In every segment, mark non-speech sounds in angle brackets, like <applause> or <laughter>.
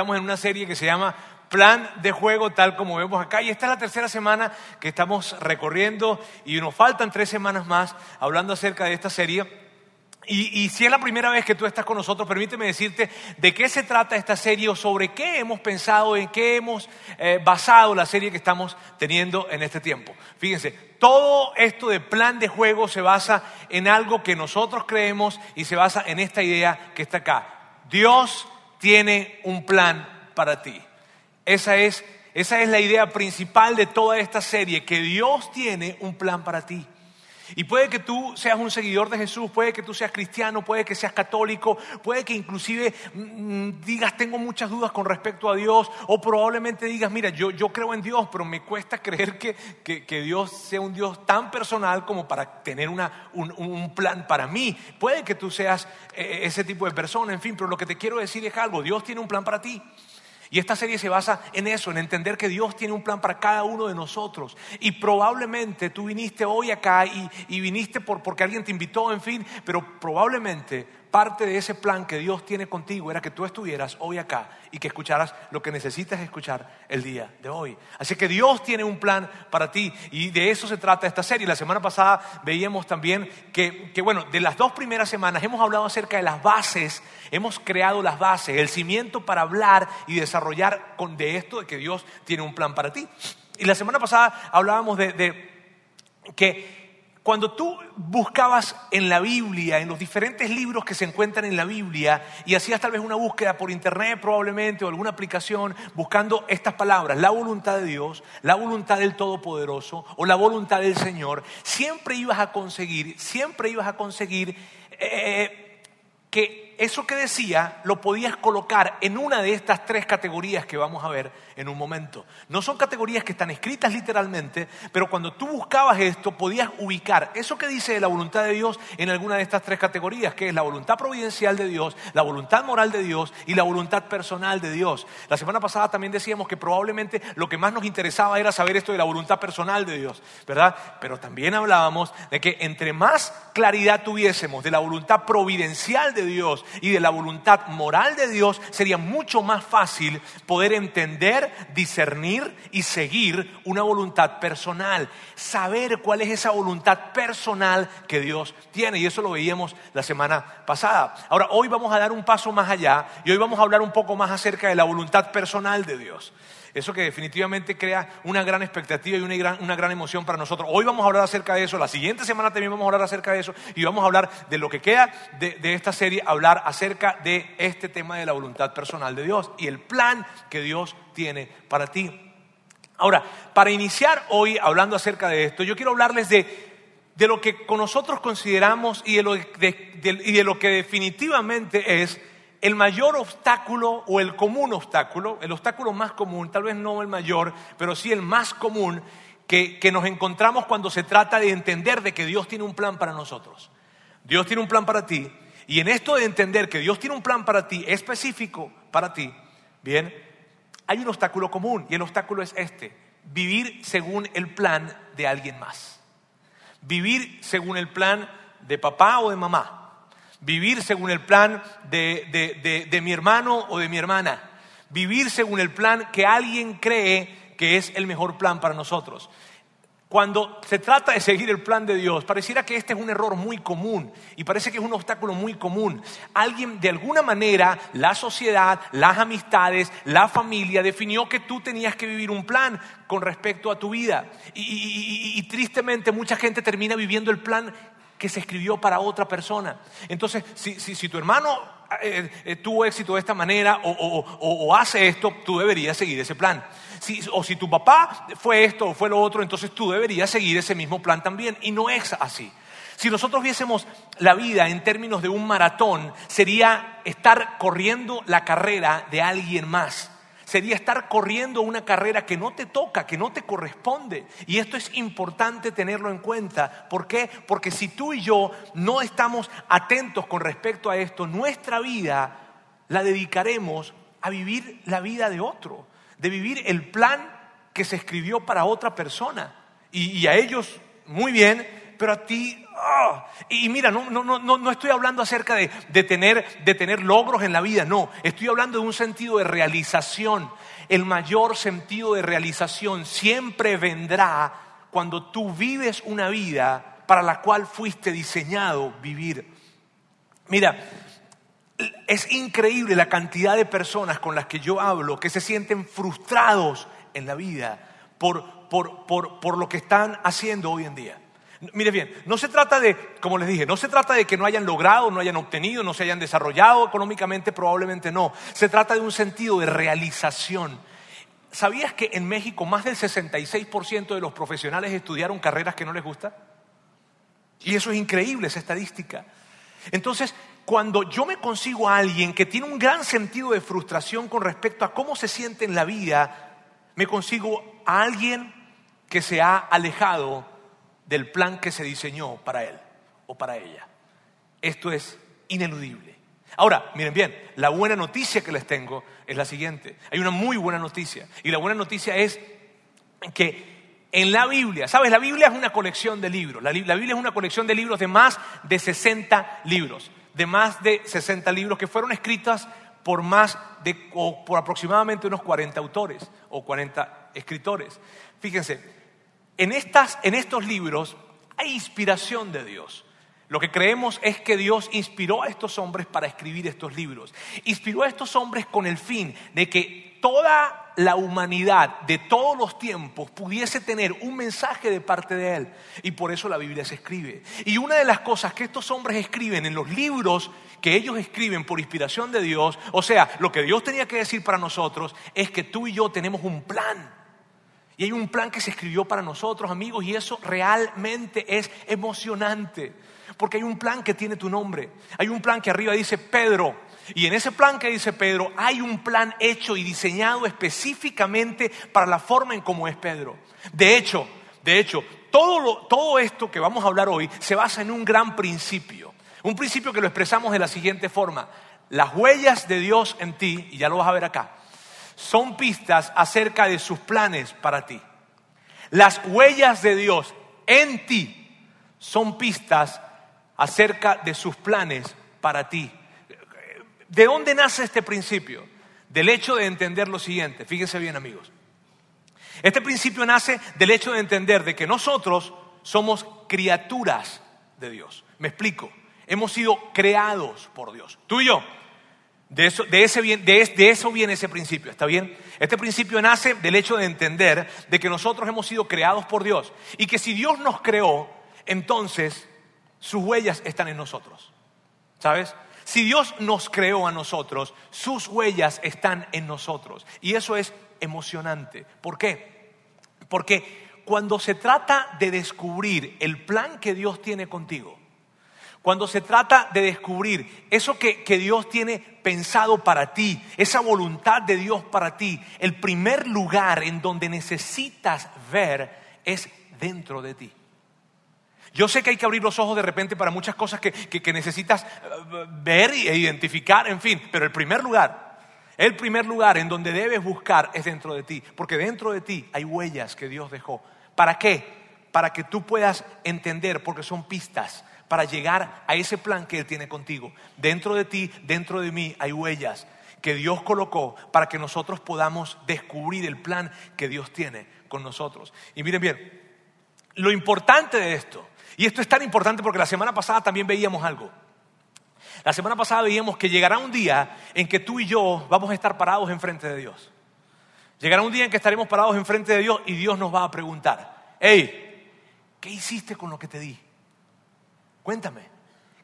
estamos en una serie que se llama Plan de Juego, tal como vemos acá. Y esta es la tercera semana que estamos recorriendo y nos faltan tres semanas más hablando acerca de esta serie. Y, si es la primera vez que tú estás con nosotros, permíteme decirte de qué se trata esta serie o sobre qué hemos pensado, en qué hemos eh, basado la serie que estamos teniendo en este tiempo. Fíjense, todo esto de plan de juego se basa en algo que nosotros creemos y se basa en esta idea que está acá. Dios tiene un plan para ti. Esa es, esa es la idea principal de toda esta serie, que Dios tiene un plan para ti. Y puede que tú seas un seguidor de Jesús, puede que tú seas cristiano, puede que seas católico, puede que inclusive mm, mm, digas tengo muchas dudas con respecto a Dios, o probablemente digas, mira, yo, yo creo en Dios, pero me cuesta <laughs> creer que, que, Dios sea un Dios tan personal como para tener una, un, un, plan para mí. Puede que tú seas eh, ese tipo de persona, en fin, pero lo que te quiero decir es algo, Dios tiene un plan para ti. Y esta serie se basa en eso, en entender que Dios tiene un plan para cada uno de nosotros. Y probablemente tú viniste hoy acá y, viniste por, porque alguien te invitó, en fin, pero probablemente parte de ese plan que Dios tiene contigo era que tú estuvieras hoy acá y que escucharas lo que necesitas escuchar el día de hoy. Así que Dios tiene un plan para ti y de eso se trata esta serie. La semana pasada veíamos también que, bueno, de las dos primeras semanas hemos hablado acerca de las bases, hemos creado las bases, el cimiento para hablar y desarrollar con, de esto de que Dios tiene un plan para ti. Y la semana pasada hablábamos de que cuando tú buscabas en la Biblia, en los diferentes libros que se encuentran en la Biblia, y hacías tal vez una búsqueda por internet probablemente o alguna aplicación buscando estas palabras, la voluntad de Dios, la voluntad del Todopoderoso o la voluntad del Señor, siempre ibas a conseguir, siempre ibas a conseguir eh, que eso que decía lo podías colocar en una de estas tres categorías que vamos a ver en un momento. No son categorías que están escritas literalmente, pero cuando tú buscabas esto podías ubicar eso que dice de la voluntad de Dios en alguna de estas tres categorías, que es la voluntad providencial de Dios, la voluntad moral de Dios y la voluntad personal de Dios. La semana pasada también decíamos que probablemente lo que más nos interesaba era saber esto de la voluntad personal de Dios, ¿verdad? Pero también hablábamos de que entre más claridad tuviésemos de la voluntad providencial de Dios y de la voluntad moral de Dios, sería mucho más fácil poder entender discernir y seguir una voluntad personal, saber cuál es esa voluntad personal que Dios tiene. Y eso lo veíamos la semana pasada. Ahora, hoy vamos a dar un paso más allá y hoy vamos a hablar un poco más acerca de la voluntad personal de Dios. Eso que definitivamente crea una gran expectativa y una gran, una gran, emoción para nosotros. Hoy vamos a hablar acerca de eso, la siguiente semana también vamos a hablar acerca de eso y vamos a hablar de lo que queda de, de esta serie, hablar acerca de este tema de la voluntad personal de Dios y el plan que Dios tiene para ti. Ahora, para iniciar hoy hablando acerca de esto, yo quiero hablarles de, de lo que con nosotros consideramos y de lo, y de lo que definitivamente es el mayor obstáculo o el común obstáculo, el obstáculo más común, tal vez no el mayor, pero sí el más común que, que, nos encontramos cuando se trata de entender de que Dios tiene un plan para nosotros. Dios tiene un plan para ti. Y en esto de entender que Dios tiene un plan para ti, específico para ti, bien, hay un obstáculo común y el obstáculo es este, vivir según el plan de alguien más. Vivir según el plan de papá o de mamá vivir según el plan de, mi hermano o de mi hermana, vivir según el plan que alguien cree que es el mejor plan para nosotros. Cuando se trata de seguir el plan de Dios, pareciera que este es un error muy común y parece que es un obstáculo muy común. Alguien, de alguna manera, la sociedad, las amistades, la familia definió que tú tenías que vivir un plan con respecto a tu vida. Y, y tristemente mucha gente termina viviendo el plan que se escribió para otra persona. Entonces, si, tu hermano eh, eh, tuvo éxito de esta manera o, hace esto, tú deberías seguir ese plan. o si tu papá fue esto o fue lo otro, entonces tú deberías seguir ese mismo plan también. Y no es así. Si nosotros viésemos la vida en términos de un maratón, sería estar corriendo la carrera de alguien más sería estar corriendo una carrera que no te toca, que no te corresponde. Y esto es importante tenerlo en cuenta. ¿Por qué? Porque si tú y yo no estamos atentos con respecto a esto, nuestra vida la dedicaremos a vivir la vida de otro, de vivir el plan que se escribió para otra persona. Y, a ellos, muy bien, pero a ti... ah. Y mira, no, no, no, no no estoy hablando acerca de, de tener, de tener logros en la vida, no, estoy hablando de un sentido de realización. El mayor sentido de realización siempre vendrá cuando tú vives una vida para la cual fuiste diseñado vivir. Mira, es increíble la cantidad de personas con las que yo hablo que se sienten frustrados en la vida por, por, por, por lo que están haciendo hoy en día. Mire bien, no se trata de, como les dije, no se trata de que no hayan logrado, no hayan obtenido, no se hayan desarrollado económicamente, probablemente no. Se trata de un sentido de realización. ¿Sabías que en México más del 66% de los profesionales estudiaron carreras que no les gustan? Y eso es increíble, esa estadística. Entonces, cuando yo me consigo a alguien que tiene un gran sentido de frustración con respecto a cómo se siente en la vida, me consigo a alguien que se ha alejado del plan que se diseñó para él o para ella. Esto es ineludible. Ahora, miren bien, la buena noticia que les tengo es la siguiente. Hay una muy buena noticia. Y la buena noticia es que en la Biblia, ¿sabes? La Biblia es una colección de libros. La, Biblia es una colección de libros de más de 60 libros. De más de 60 libros que fueron escritas por más de, o por aproximadamente unos 40 autores o 40 escritores. Fíjense, en, estas, en estos libros hay inspiración de Dios. Lo que creemos es que Dios inspiró a estos hombres para escribir estos libros. Inspiró a estos hombres con el fin de que toda la humanidad de todos los tiempos pudiese tener un mensaje de parte de Él. Y por eso la Biblia se escribe. Y una de las cosas que estos hombres escriben en los libros que ellos escriben por inspiración de Dios, o sea, lo que Dios tenía que decir para nosotros, es que tú y yo tenemos un plan. Y hay un plan que se escribió para nosotros, amigos, y eso realmente es emocionante. Porque hay un plan que tiene tu nombre. Hay un plan que arriba dice Pedro. Y en ese plan que dice Pedro hay un plan hecho y diseñado específicamente para la forma en cómo es Pedro. De hecho, de hecho, todo, todo esto que vamos a hablar hoy se basa en un gran principio. Un principio que lo expresamos de la siguiente forma. Las huellas de Dios en ti, y ya lo vas a ver acá, son pistas acerca de sus planes para ti. Las huellas de Dios en ti son pistas acerca de sus planes para ti. ¿De dónde nace este principio? Del hecho de entender lo siguiente. Fíjense bien amigos. Este principio nace del hecho de entender de que nosotros somos criaturas de Dios. Me explico. Hemos sido creados por Dios. Tú y yo. De eso, de, ese, de eso viene ese principio, ¿está bien? Este principio nace del hecho de entender de que nosotros hemos sido creados por Dios y que si Dios nos creó, entonces sus huellas están en nosotros. ¿Sabes? Si Dios nos creó a nosotros, sus huellas están en nosotros. Y eso es emocionante. ¿Por qué? Porque cuando se trata de descubrir el plan que Dios tiene contigo, cuando se trata de descubrir eso que, que, Dios tiene pensado para ti, esa voluntad de Dios para ti, el primer lugar en donde necesitas ver es dentro de ti. Yo sé que hay que abrir los ojos de repente para muchas cosas que, necesitas eh, ver e identificar, en fin, pero el primer lugar, el primer lugar en donde debes buscar es dentro de ti, porque dentro de ti hay huellas que Dios dejó. ¿Para qué? Para que tú puedas entender, porque son pistas para llegar a ese plan que Él tiene contigo. Dentro de ti, dentro de mí, hay huellas que Dios colocó para que nosotros podamos descubrir el plan que Dios tiene con nosotros. Y miren bien, lo importante de esto y esto es tan importante porque la semana pasada también veíamos algo. La semana pasada veíamos que llegará un día en que tú y yo vamos a estar parados enfrente de Dios. Llegará un día en que estaremos parados enfrente de Dios y Dios nos va a preguntar, hey, ¿qué hiciste con lo que te di? Cuéntame.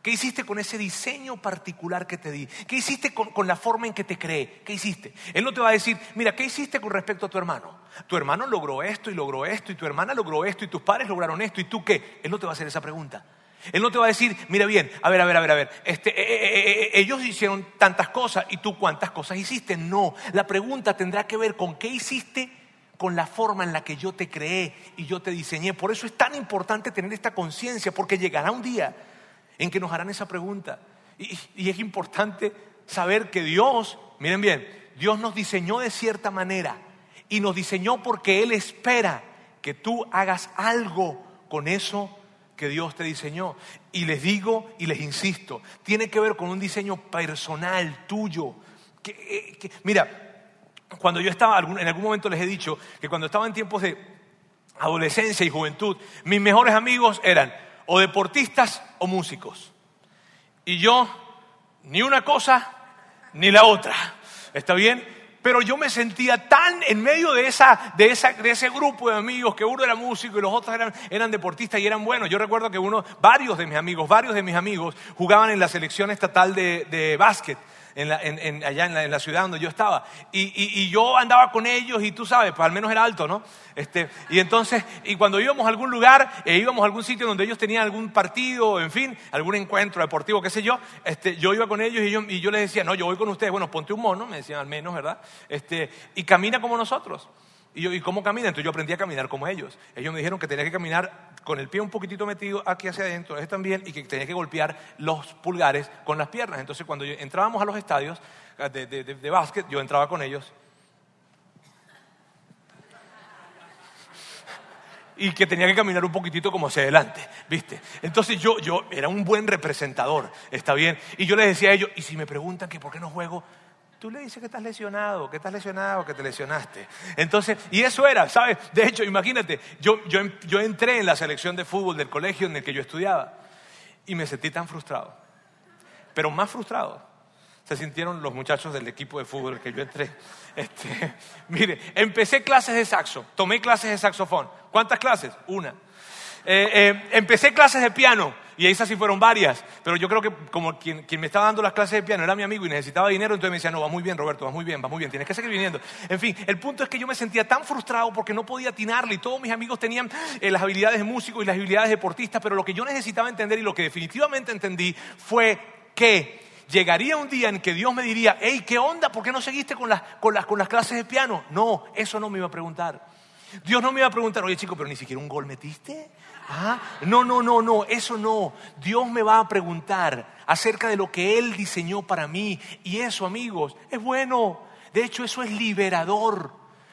¿Qué hiciste con ese diseño particular que te di? ¿Qué hiciste con, la forma en que te creé? ¿Qué hiciste? Él no te va a decir, mira, ¿qué hiciste con respecto a tu hermano? Tu hermano logró esto y logró esto y tu hermana logró esto y tus padres lograron esto y tú qué? Él no te va a hacer esa pregunta. Él no te va a decir, mira bien, a ver, a ver, a ver, a ver, este, eh, eh, eh, ellos hicieron tantas cosas y tú cuántas cosas hiciste. No, la pregunta tendrá que ver con qué hiciste con la forma en la que yo te creé y yo te diseñé. Por eso es tan importante tener esta conciencia, porque llegará un día en que nos harán esa pregunta. Y, es importante saber que Dios, miren bien, Dios nos diseñó de cierta manera y nos diseñó porque Él espera que tú hagas algo con eso que Dios te diseñó. Y les digo y les insisto, tiene que ver con un diseño personal tuyo. Que, eh, mira, cuando yo estaba, en algún momento les he dicho que cuando estaba en tiempos de adolescencia y juventud, mis mejores amigos eran o deportistas o músicos. Y yo, ni una cosa ni la otra. ¿Está bien? pero yo me sentía tan en medio de, esa, de, esa, de ese grupo de amigos, que uno era músico y los otros eran, eran deportistas y eran buenos. Yo recuerdo que uno, varios de mis amigos, varios de mis amigos jugaban en la selección estatal de, de básquet en allá en la, ciudad donde yo estaba. Y, yo andaba con ellos y tú sabes, pues al menos era alto, ¿no? Este, y entonces, y cuando íbamos a algún lugar, e íbamos a algún sitio donde ellos tenían algún partido, en fin, algún encuentro deportivo, qué sé yo, este, yo iba con ellos y yo, y yo les decía, no, yo voy con ustedes, bueno, ponte un mono, me decían al menos, ¿verdad? Este, y camina como nosotros. Y yo, ¿y cómo camina? Entonces yo aprendí a caminar como ellos. Ellos me dijeron que tenía que caminar con el pie un poquitito metido aquí hacia adentro, ellos también, y que tenía que golpear los pulgares con las piernas. Entonces cuando entrábamos a los estadios eh, de, de, de básquet, yo entraba con ellos. y que tenía que caminar un poquitito como hacia adelante, ¿viste? Entonces yo, yo era un buen representador, ¿está bien? Y yo les decía a ellos, y si me preguntan que por qué no juego, Tú le dices que estás lesionado, que estás lesionado, que te lesionaste. Entonces, y eso era, ¿sabes? De hecho, imagínate, yo, yo, yo entré en la selección de fútbol del colegio en el que yo estudiaba y me sentí tan frustrado. Pero más frustrado se sintieron los muchachos del equipo de fútbol que yo entré. Este, <laughs> mire, empecé clases de saxo, tomé clases de saxofón. ¿Cuántas clases? Una. Eh, eh, empecé clases de piano y esas sí fueron varias, pero yo creo que como quien, me estaba dando las clases de piano era mi amigo y necesitaba dinero, entonces me decía, no, va muy bien Roberto, va muy bien, va muy bien, tienes que seguir viniendo. En fin, el punto es que yo me sentía tan frustrado porque no podía atinarle y todos mis amigos tenían eh, las habilidades de músico y las habilidades de deportista, pero lo que yo necesitaba entender y lo que definitivamente entendí fue que llegaría un día en que Dios me diría, hey, ¿qué onda? ¿Por qué no seguiste con las, con las, con las clases de piano? No, eso no me iba a preguntar. Dios no me iba a preguntar, oye chico, pero ni siquiera un gol metiste. ¿Ah? No, no, no, no, eso no. Dios me va a preguntar acerca de lo que Él diseñó para mí. Y eso, amigos, es bueno. De hecho, eso es liberador.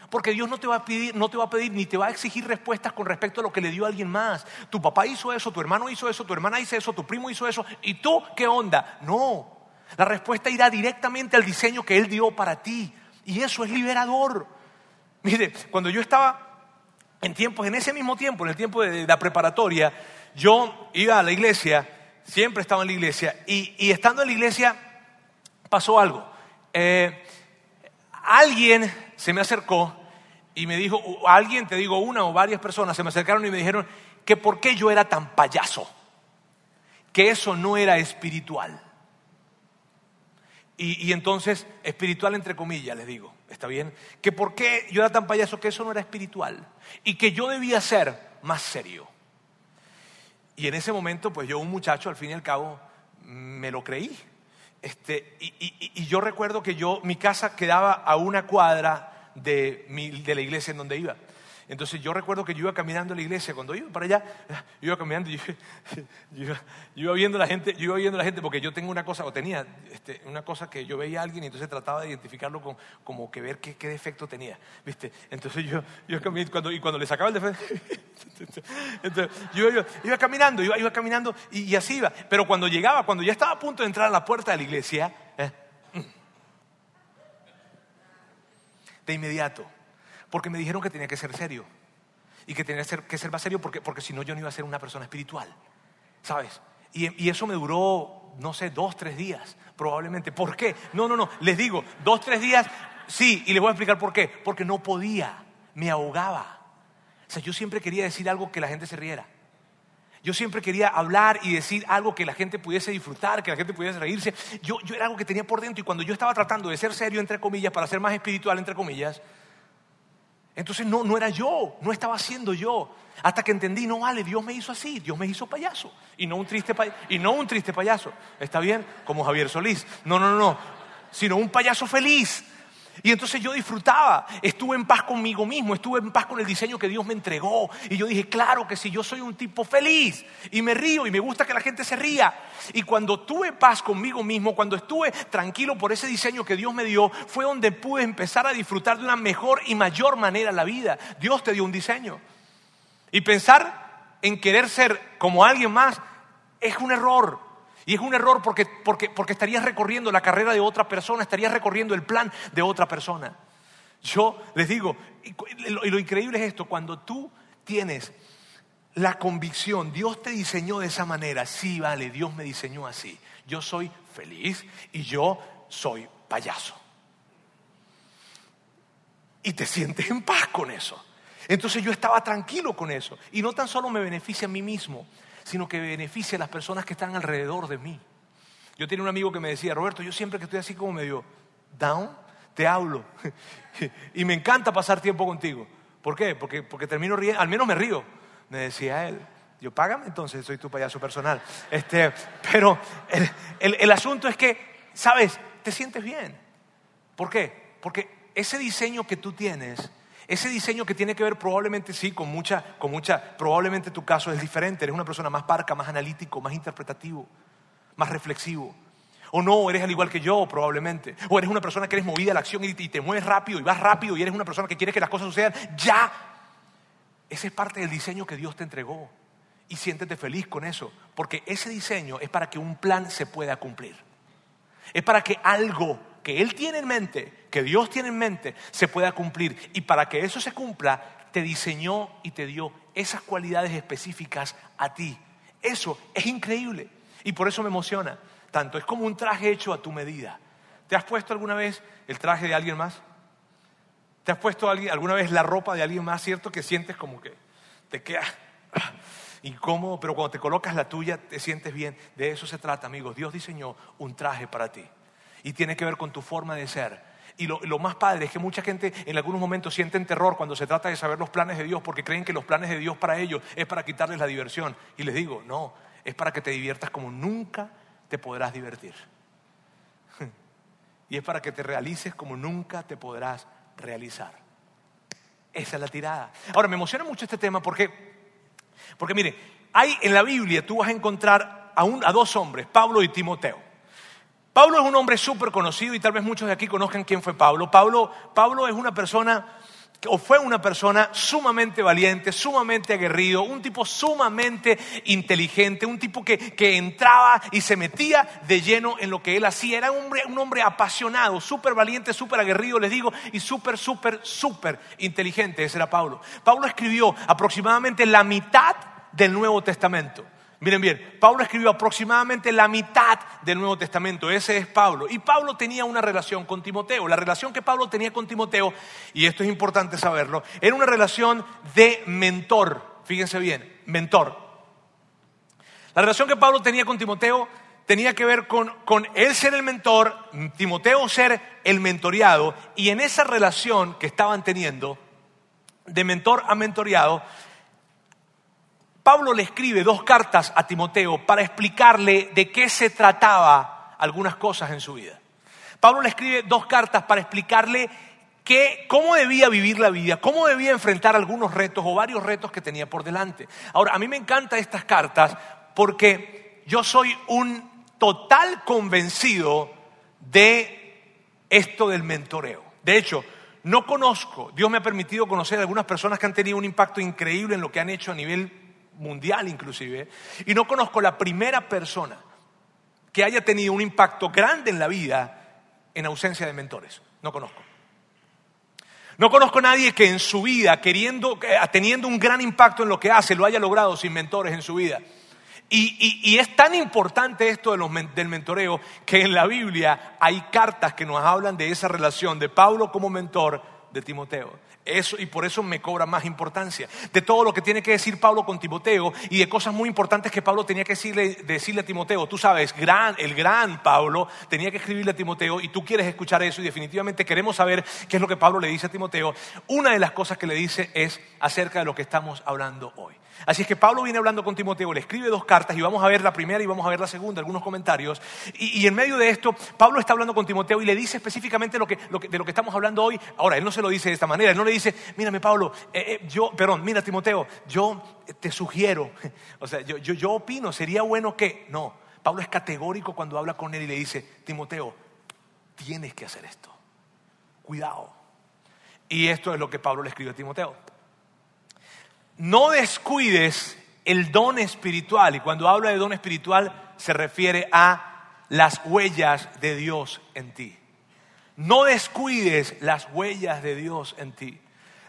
Porque Dios no te va a pedir, no te va a pedir ni te va a exigir respuestas con respecto a lo que le dio a alguien más. Tu papá hizo eso, tu hermano hizo eso, tu hermana hizo eso, tu primo hizo eso. ¿Y tú qué onda? No. La respuesta irá directamente al diseño que Él dio para ti. Y eso es liberador. Mire, cuando yo estaba en tiempos, en ese mismo tiempo, en el tiempo de, la preparatoria, yo iba a la iglesia, siempre estaba en la iglesia, y, estando en la iglesia pasó algo. Eh, alguien se me acercó y me dijo, alguien, te digo, una o varias personas se me acercaron y me dijeron que por qué yo era tan payaso, que eso no era espiritual. Y, y entonces, espiritual entre comillas, les digo. ¿Está bien? Que por qué yo era tan payaso que eso no era espiritual y que yo debía ser más serio. Y en ese momento, pues yo, un muchacho, al fin y al cabo, me lo creí. Este, y, yo recuerdo que yo, mi casa quedaba a una cuadra de, de la iglesia en donde iba. Entonces yo recuerdo que yo iba caminando a la iglesia, cuando iba para allá, <laughs> yo iba caminando <laughs> yo, iba, viendo la gente, iba viendo la gente porque yo tengo una cosa, o tenía este, una cosa que yo veía a alguien y entonces trataba de identificarlo con, como que ver qué, defecto tenía, ¿viste? Entonces yo, yo cuando, y cuando le sacaba el defecto, <laughs> entonces yo, iba caminando, iba, caminando y, así iba. Pero cuando llegaba, cuando ya estaba a punto de entrar a la puerta de la iglesia, ¿eh? de inmediato porque me dijeron que tenía que ser serio y que tenía que ser más serio porque, porque si no yo no iba a ser una persona espiritual, ¿sabes? Y, y, eso me duró, no sé, dos, tres días, probablemente. ¿Por qué? No, no, no, les digo, dos, tres días, sí, y les voy a explicar por qué. Porque no podía, me ahogaba. O sea, yo siempre quería decir algo que la gente se riera. Yo siempre quería hablar y decir algo que la gente pudiese disfrutar, que la gente pudiese reírse. Yo, yo era algo que tenía por dentro y cuando yo estaba tratando de ser serio, entre comillas, para ser más espiritual, entre comillas, entonces no, no era yo, no estaba siendo yo. Hasta que entendí, no vale, Dios me hizo así, Dios me hizo payaso. Y no un triste, y no un triste payaso. ¿Está bien? Como Javier Solís. No, no, no, Sino un payaso feliz y entonces yo disfrutaba, estuve en paz conmigo mismo, estuve en paz con el diseño que Dios me entregó. Y yo dije, claro que si yo soy un tipo feliz y me río y me gusta que la gente se ría. Y cuando tuve paz conmigo mismo, cuando estuve tranquilo por ese diseño que Dios me dio, fue donde pude empezar a disfrutar de una mejor y mayor manera la vida. Dios te dio un diseño. Y pensar en querer ser como alguien más, es un error. Y es un error porque, porque, porque estarías recorriendo la carrera de otra persona, estarías recorriendo el plan de otra persona. Yo les digo, y lo increíble es esto, cuando tú tienes la convicción, Dios te diseñó de esa manera, sí, vale, Dios me diseñó así. Yo soy feliz y yo soy payaso. Y te sientes en paz con eso. Entonces yo estaba tranquilo con eso. Y no tan solo me beneficia a mí mismo, sino que beneficia a las personas que están alrededor de mí. Yo tenía un amigo que me decía, Roberto, yo siempre que estoy así como medio down, te hablo. <laughs> y me encanta pasar tiempo contigo. ¿Por qué? Porque, porque termino riendo, al menos me río, me decía él. Yo, págame entonces, soy tu payaso personal. Este, pero el, el asunto es que, ¿sabes? Te sientes bien. ¿Por qué? Porque ese diseño que tú tienes ese diseño que tiene que ver probablemente sí con mucha, con mucha, probablemente tu caso es diferente, eres una persona más parca, más analítico, más interpretativo, más reflexivo. O no, eres al igual que yo, probablemente. O eres una persona que eres movida a la acción y, te mueves rápido y vas rápido y eres una persona que quiere que las cosas sucedan ya. Ese es parte del diseño que Dios te entregó. Y siéntete feliz con eso, porque ese diseño es para que un plan se pueda cumplir. Es para que algo que Él tiene en mente, que Dios tiene en mente, se pueda cumplir. Y para que eso se cumpla, te diseñó y te dio esas cualidades específicas a ti. Eso es increíble. Y por eso me emociona tanto. Es como un traje hecho a tu medida. ¿Te has puesto alguna vez el traje de alguien más? ¿Te has puesto alguna vez la ropa de alguien más, cierto? Que sientes como que te queda <clears throat> incómodo, pero cuando te colocas la tuya te sientes bien. De eso se trata, amigos. Dios diseñó un traje para ti y tiene que ver con tu forma de ser. Y lo, más padre es que mucha gente en algunos momentos sienten terror cuando se trata de saber los planes de Dios porque creen que los planes de Dios para ellos es para quitarles la diversión. Y les digo, no, es para que te diviertas como nunca te podrás divertir. <laughs> Y es para que te realices como nunca te podrás realizar. Esa es la tirada. Ahora, me emociona mucho este tema porque, porque mire, hay en la Biblia, tú vas a encontrar a, a dos hombres, Pablo y Timoteo. Pablo es un hombre súper conocido y tal vez muchos de aquí conozcan quién fue Pablo. Pablo. Pablo es una persona o fue una persona sumamente valiente, sumamente aguerrido, un tipo sumamente inteligente, un tipo que, que entraba y se metía de lleno en lo que él hacía. Era un hombre, un hombre apasionado, súper valiente, súper aguerrido, les digo, y súper, súper, súper inteligente. Ese era Pablo. Pablo escribió aproximadamente la mitad del Nuevo Testamento. Miren bien, Pablo escribió aproximadamente la mitad del Nuevo Testamento, ese es Pablo. Y Pablo tenía una relación con Timoteo. La relación que Pablo tenía con Timoteo, y esto es importante saberlo, era una relación de mentor. Fíjense bien, mentor. La relación que Pablo tenía con Timoteo tenía que ver con, con él ser el mentor, Timoteo ser el mentoreado, y en esa relación que estaban teniendo, de mentor a mentoreado, Pablo le escribe dos cartas a Timoteo para explicarle de qué se trataba algunas cosas en su vida. Pablo le escribe dos cartas para explicarle cómo debía vivir la vida, cómo debía enfrentar algunos retos o varios retos que tenía por delante. Ahora, a mí me encantan estas cartas porque yo soy un total convencido de esto del mentoreo. De hecho, no conozco, Dios me ha permitido conocer a algunas personas que han tenido un impacto increíble en lo que han hecho a nivel mundial inclusive, y no conozco la primera persona que haya tenido un impacto grande en la vida en ausencia de mentores. No conozco. No conozco a nadie que en su vida, queriendo, teniendo un gran impacto en lo que hace, lo haya logrado sin mentores en su vida. Y, es tan importante esto del mentoreo que en la Biblia hay cartas que nos hablan de esa relación de Pablo como mentor de Timoteo. Eso, y por eso me cobra más importancia. De todo lo que tiene que decir Pablo con Timoteo y de cosas muy importantes que Pablo tenía que decirle, decirle a Timoteo. Tú sabes, gran, el gran Pablo tenía que escribirle a Timoteo y tú quieres escuchar eso y definitivamente queremos saber qué es lo que Pablo le dice a Timoteo. Una de las cosas que le dice es acerca de lo que estamos hablando hoy. Así es que Pablo viene hablando con Timoteo, le escribe dos cartas y vamos a ver la primera y vamos a ver la segunda, algunos comentarios. Y, en medio de esto, Pablo está hablando con Timoteo y le dice específicamente de lo que estamos hablando hoy. Ahora, él no se lo dice de esta manera, él no le dice, mírame Pablo, eh, eh, yo, perdón, mira Timoteo, yo te sugiero, <laughs> o sea, yo, yo, yo opino, sería bueno que, no, Pablo es categórico cuando habla con él y le dice, Timoteo, tienes que hacer esto, cuidado. Y esto es lo que Pablo le escribe a Timoteo no descuides el don espiritual. Y cuando habla de don espiritual se refiere a las huellas de Dios en ti. No descuides las huellas de Dios en ti.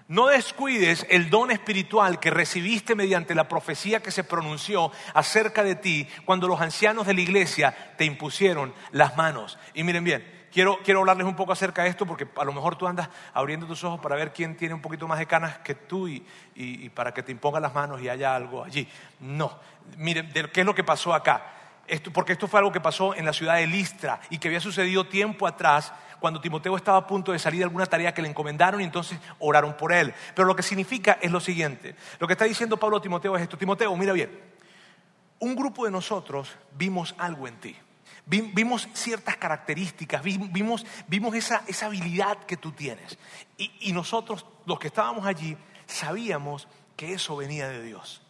No descuides el don espiritual que recibiste mediante la profecía que se pronunció acerca de ti cuando los ancianos de la iglesia te impusieron las manos. Y miren bien, quiero, quiero hablarles un poco acerca de esto porque a lo mejor tú andas abriendo tus ojos para ver quién tiene un poquito más de canas que tú y, y, para que te impongan las manos y haya algo allí. No, miren, ¿qué es lo que pasó acá? Esto, porque esto fue algo que pasó en la ciudad de Listra y que había sucedido tiempo atrás cuando Timoteo estaba a punto de salir de alguna tarea que le encomendaron y entonces oraron por él. Pero lo que significa es lo siguiente. Lo que está diciendo Pablo a Timoteo es esto. Timoteo, mira bien, un grupo de nosotros vimos algo en ti. Vimos ciertas características, vimos, vimos esa, esa, habilidad que tú tienes. Y, y nosotros, los que estábamos allí, sabíamos que eso venía de Dios.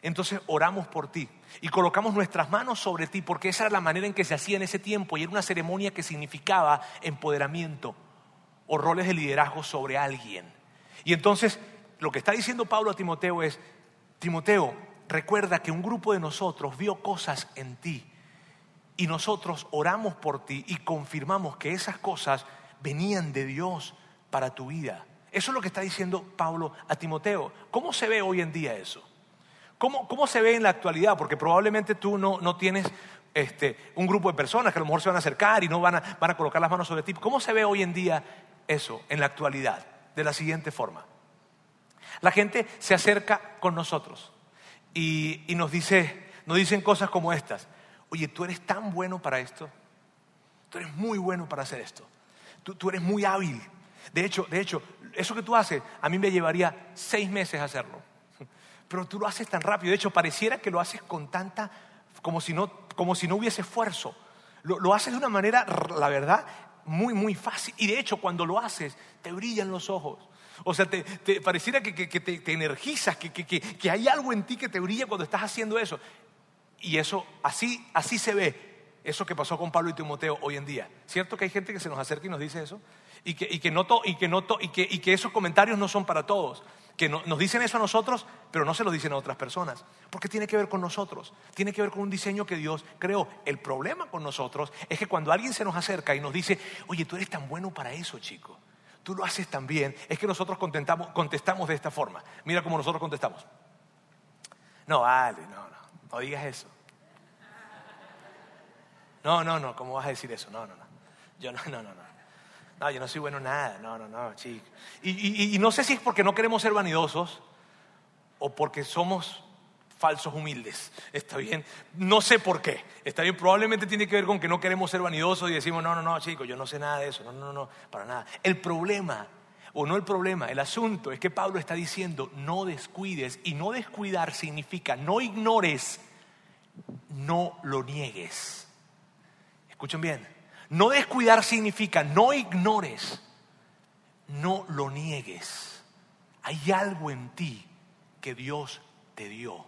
Entonces oramos por ti y colocamos nuestras manos sobre ti, porque esa era la manera en que se hacía en ese tiempo y era una ceremonia que significaba empoderamiento o roles de liderazgo sobre alguien. Y entonces lo que está diciendo Pablo a Timoteo es, Timoteo, recuerda que un grupo de nosotros vio cosas en ti y nosotros oramos por ti y confirmamos que esas cosas venían de Dios para tu vida. Eso es lo que está diciendo Pablo a Timoteo. ¿Cómo se ve hoy en día eso? ¿Cómo, se ve en la actualidad? Porque probablemente tú no, tienes este, un grupo de personas que a lo mejor se van a acercar y no van a, van a colocar las manos sobre ti. ¿Cómo se ve hoy en día eso en la actualidad? De la siguiente forma. La gente se acerca con nosotros y, nos, dice, nos dicen cosas como estas. Oye, tú eres tan bueno para esto. Tú eres muy bueno para hacer esto. Tú, tú eres muy hábil. De hecho, de hecho, eso que tú haces, a mí me llevaría seis meses hacerlo pero tú lo haces tan rápido. De hecho, pareciera que lo haces con tanta, como si no, como si no hubiese esfuerzo. Lo, haces de una manera, la verdad, muy, muy fácil. Y de hecho, cuando lo haces, te brillan los ojos. O sea, te, pareciera que, te, energizas, que, hay algo en ti que te brilla cuando estás haciendo eso. Y eso, así, así se ve eso que pasó con Pablo y Timoteo hoy en día. ¿Cierto que hay gente que se nos acerca y nos dice eso? Y que, y que, y que, y que, y que esos comentarios no son para todos que nos dicen eso a nosotros, pero no se lo dicen a otras personas. Porque tiene que ver con nosotros, tiene que ver con un diseño que Dios creó. El problema con nosotros es que cuando alguien se nos acerca y nos dice, oye, tú eres tan bueno para eso, chico, tú lo haces tan bien, es que nosotros contestamos de esta forma. Mira cómo nosotros contestamos. No, vale, no, no, no digas eso. No, no, no, ¿cómo vas a decir eso? No, no, no. Yo no, no, no, no. No, yo no soy bueno en nada. No, no, no, chico. Y, no sé si es porque no queremos ser vanidosos o porque somos falsos humildes. <laughs> Está bien. No sé por qué. Está bien. Probablemente tiene que ver con que no queremos ser vanidosos y decimos, no, no, no, chicos, yo no sé nada de eso. No, no, no, para nada. El problema, o no el problema, el asunto es que Pablo está diciendo, no descuides. Y no descuidar significa no ignores, no lo niegues. Escuchen bien. No descuidar significa no ignores, no lo niegues. Hay algo en ti que Dios te dio.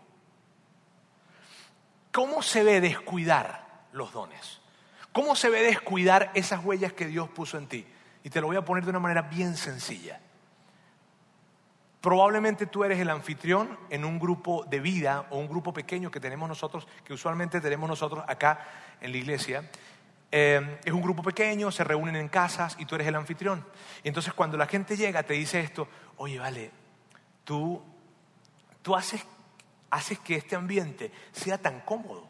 ¿Cómo se ve descuidar los dones? ¿Cómo se ve descuidar esas huellas que Dios puso en ti? Y te lo voy a poner de una manera bien sencilla. Probablemente tú eres el anfitrión en un grupo de vida o un grupo pequeño que tenemos nosotros, que usualmente tenemos nosotros acá en la iglesia. Eh, es un grupo pequeño, se reúnen en casas y tú eres el anfitrión. Y entonces cuando la gente llega te dice esto, oye, vale, tú, tú haces, haces que este ambiente sea tan cómodo.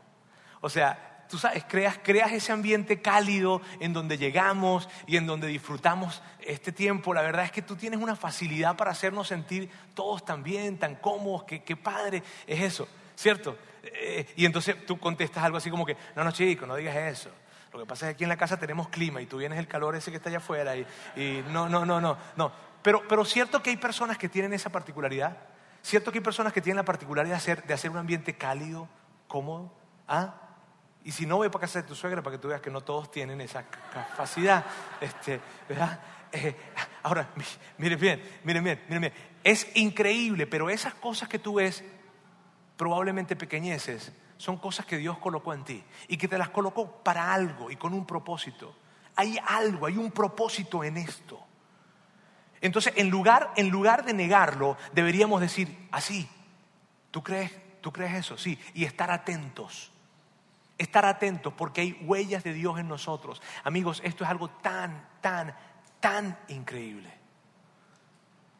O sea, tú sabes, creas, creas ese ambiente cálido en donde llegamos y en donde disfrutamos este tiempo. La verdad es que tú tienes una facilidad para hacernos sentir todos tan bien, tan cómodos, qué, padre es eso, ¿cierto? Eh, y entonces tú contestas algo así como que, no, no, chico, no digas eso. Lo que pasa es que aquí en la casa tenemos clima y tú vienes el calor ese que está allá afuera y, no, no, no, no, no. Pero, pero cierto que hay personas que tienen esa particularidad. Cierto que hay personas que tienen la particularidad de hacer, de hacer un ambiente cálido, cómodo. ¿Ah? Y si no, voy para casa de tu suegra para que tú veas que no todos tienen esa capacidad. Este, ¿verdad? Eh, ahora, miren bien, miren bien, miren bien. Es increíble, pero esas cosas que tú ves, probablemente pequeñeces, son cosas que Dios colocó en ti y que te las colocó para algo y con un propósito. Hay algo, hay un propósito en esto. Entonces, en lugar, en lugar de negarlo, deberíamos decir así, ¿tú crees, ¿Tú crees eso? Sí. Y estar atentos. Estar atentos porque hay huellas de Dios en nosotros. Amigos, esto es algo tan, tan, tan increíble.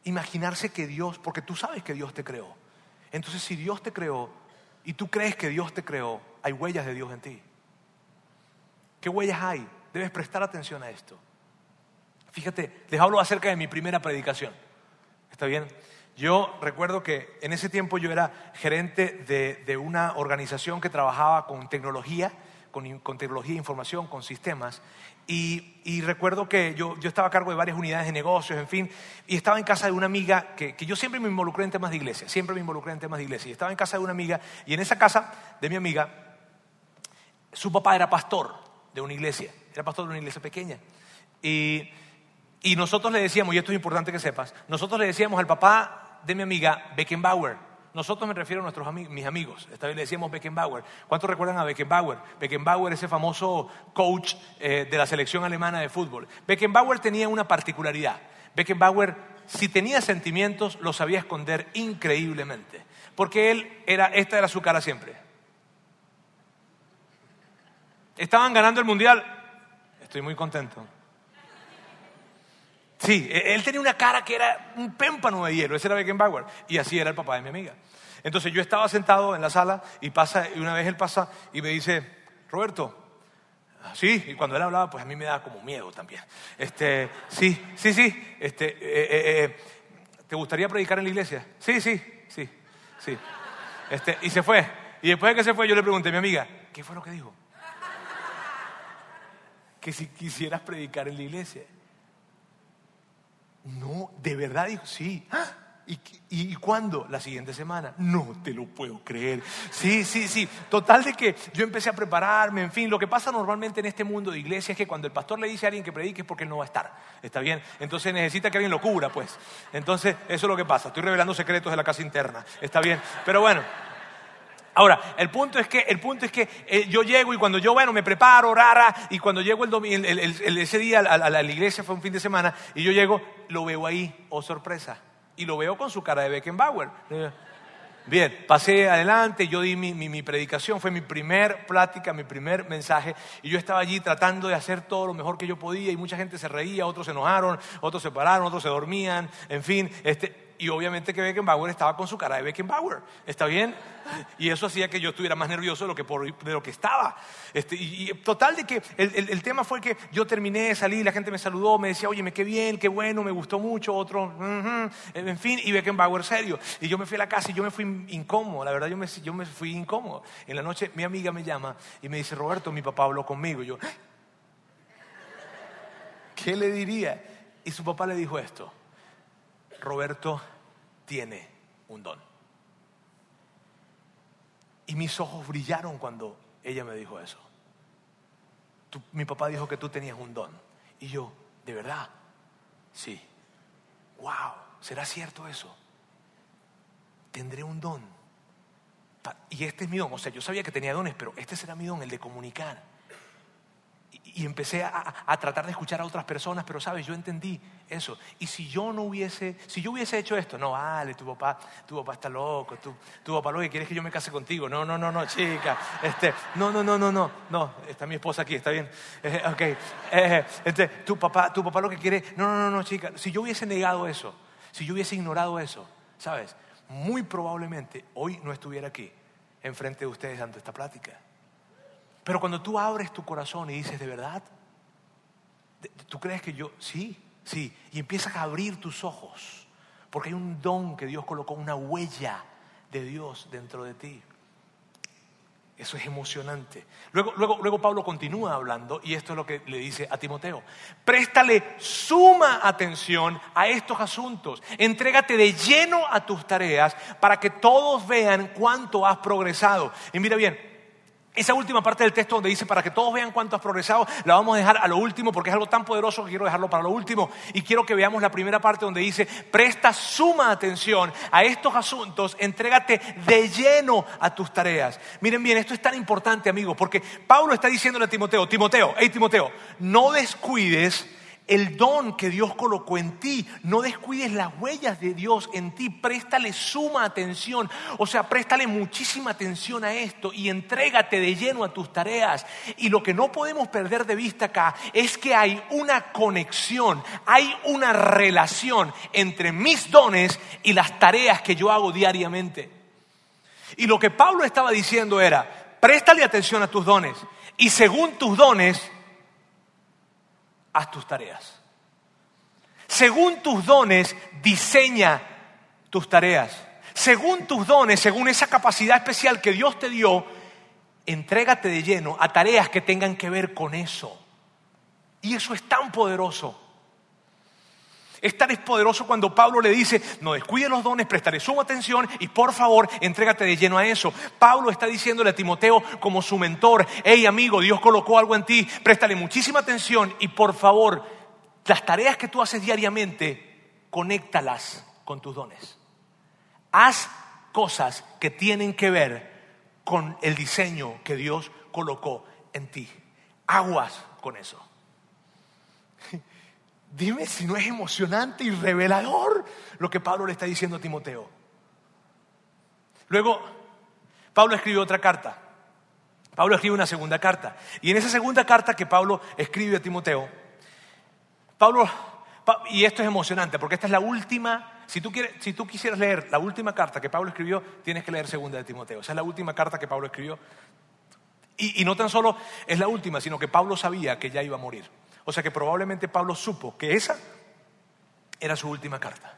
Imaginarse que Dios, porque tú sabes que Dios te creó. Entonces, si Dios te creó y tú crees que Dios te creó, hay huellas de Dios en ti. ¿Qué huellas hay? Debes prestar atención a esto. Fíjate, les hablo acerca de mi primera predicación. ¿Está bien? Yo recuerdo que en ese tiempo yo era gerente de, una organización que trabajaba con tecnología, con, tecnología de información, con sistemas. Y, recuerdo que yo, estaba a cargo de varias unidades de negocios, en fin, y estaba en casa de una amiga que, que, yo siempre me involucré en temas de iglesia, siempre me involucré en temas de iglesia. Y estaba en casa de una amiga, y en esa casa de mi amiga, su papá era pastor de una iglesia, era pastor de una iglesia pequeña. Y, y nosotros le decíamos, y esto es importante que sepas, nosotros le decíamos al papá de mi amiga Beckenbauer. Nosotros me refiero a nuestros amigos, mis amigos. Esta vez le decíamos Beckenbauer. ¿Cuántos recuerdan a Beckenbauer? Beckenbauer, ese famoso coach eh, de la selección alemana de fútbol. Beckenbauer tenía una particularidad. Beckenbauer, si tenía sentimientos, los sabía esconder increíblemente. Porque él era, esta era su cara siempre. Estaban ganando el mundial. Estoy muy contento. Sí, e-, él tenía una cara que era un pémpano de hielo, ese era Beckenbauer, y así era el papá de mi amiga. Entonces yo estaba sentado en la sala y pasa, y una vez él pasa y me dice, Roberto, sí, y cuando él hablaba, pues a mí me daba como miedo también. Este, sí, sí, sí, este, eh, eh, eh, ¿te gustaría predicar en la iglesia? Sí, sí, sí, sí. Este, y se fue. Y después de que se fue, yo le pregunté a mi amiga, ¿qué fue lo que dijo? Que si quisieras predicar en la iglesia. No, de verdad dijo, sí. ¿Ah? ¿Y, ¿Y, cuándo? La siguiente semana. No te lo puedo creer. Sí, sí, sí. Total de que yo empecé a prepararme, en fin. Lo que pasa normalmente en este mundo de iglesia es que cuando el pastor le dice a alguien que predique es porque él no va a estar. ¿Está bien? Entonces necesita que alguien lo cubra, pues. Entonces, eso es lo que pasa. Estoy revelando secretos de la casa interna. ¿Está bien? Pero bueno. Ahora, el punto es que, el punto es que eh, yo llego y cuando yo, bueno, me preparo, rara, y cuando llego el, ese día a, la iglesia, fue un fin de semana, y yo llego, lo veo ahí, oh sorpresa, y lo veo con su cara de Beckenbauer. Bien, pasé adelante, yo di mi, mi, predicación, fue mi primer plática, mi primer mensaje, y yo estaba allí tratando de hacer todo lo mejor que yo podía, y mucha gente se reía, otros se enojaron, otros se pararon, otros se dormían, en fin, este, y obviamente que Beckenbauer estaba con su cara de Beckenbauer. ¿Está bien? Y eso hacía que yo estuviera más nervioso de lo que, por, de lo que estaba. Este, y, total de que el, el, tema fue que yo terminé, salí, la gente me saludó, me decía, oye, qué bien, qué bueno, me gustó mucho, otro, en fin, y Beckenbauer serio. Y yo me fui a la casa y yo me fui incómodo, la verdad yo me, yo me fui incómodo. En la noche mi amiga me llama y me dice, Roberto, mi papá habló conmigo. Y yo, ¿qué le diría? Y su papá le dijo esto. Roberto tiene un don. Y mis ojos brillaron cuando ella me dijo eso. mi papá dijo que tú tenías un don. Y yo, ¿de verdad? Sí. Wow, ¿será cierto eso? Tendré un don. Y este es mi don. O sea, yo sabía que tenía dones, pero este será mi don, el de comunicar y empecé a, tratar de escuchar a otras personas, pero sabes, yo entendí eso. Y si yo no hubiese, si yo hubiese hecho esto, no, vale, tu papá, tu papá está loco, tu, tu papá lo que quiere es que yo me case contigo. No, no, no, no, chica. Este, no, no, no, no, no, no, está mi esposa aquí, está bien. Eh, ok, eh, este, tu papá, tu papá lo que quiere, no, no, no, no, chica. Si yo hubiese negado eso, si yo hubiese ignorado eso, sabes, muy probablemente hoy no estuviera aquí, enfrente de ustedes ante esta plática. Pero cuando tú abres tu corazón y dices, ¿de verdad? ¿Tú crees que yo? Sí, sí. Y empiezas a abrir tus ojos. Porque hay un don que Dios colocó, una huella de Dios dentro de ti. Eso es emocionante. Luego, luego, luego Pablo continúa hablando y esto es lo que le dice a Timoteo. Préstale suma atención a estos asuntos. Entrégate de lleno a tus tareas para que todos vean cuánto has progresado. Y mira bien, esa última parte del texto donde dice para que todos vean cuánto has progresado, la vamos a dejar a lo último porque es algo tan poderoso que quiero dejarlo para lo último. Y quiero que veamos la primera parte donde dice, presta suma atención a estos asuntos, entrégate de lleno a tus tareas. Miren bien, esto es tan importante, amigos, porque Pablo está diciéndole a Timoteo, Timoteo, hey Timoteo, no descuides el don que Dios colocó en ti. No descuides las huellas de Dios en ti. Préstale suma atención. O sea, préstale muchísima atención a esto y entrégate de lleno a tus tareas. Y lo que no podemos perder de vista acá es que hay una conexión, hay una relación entre mis dones y las tareas que yo hago diariamente. Y lo que Pablo estaba diciendo era, préstale atención a tus dones. Y según tus dones, haz tus tareas. Según tus dones, diseña tus tareas. Según tus dones, según esa capacidad especial que Dios te dio, entrégate de lleno a tareas que tengan que ver con eso. Y eso es tan poderoso. Es tan poderoso cuando Pablo le dice, no descuide los dones, prestaré suma atención y por favor, entrégate de lleno a eso. Pablo está diciéndole a Timoteo como su mentor, hey amigo, Dios colocó algo en ti, préstale muchísima atención y por favor, las tareas que tú haces diariamente, conéctalas con tus dones. Haz cosas que tienen que ver con el diseño que Dios colocó en ti. Aguas con eso. Dime si no es emocionante y revelador lo que Pablo le está diciendo a Timoteo. Luego, Pablo escribe otra carta. Pablo escribe una segunda carta. Y en esa segunda carta que Pablo escribe a Timoteo, Pablo, y esto es emocionante porque esta es la última, si tú, quieres, si tú quisieras leer la última carta que Pablo escribió, tienes que leer segunda de Timoteo. Esa es la última carta que Pablo escribió. y no tan solo es la última, sino que Pablo sabía que ya iba a morir. O sea que probablemente Pablo supo que esa era su última carta.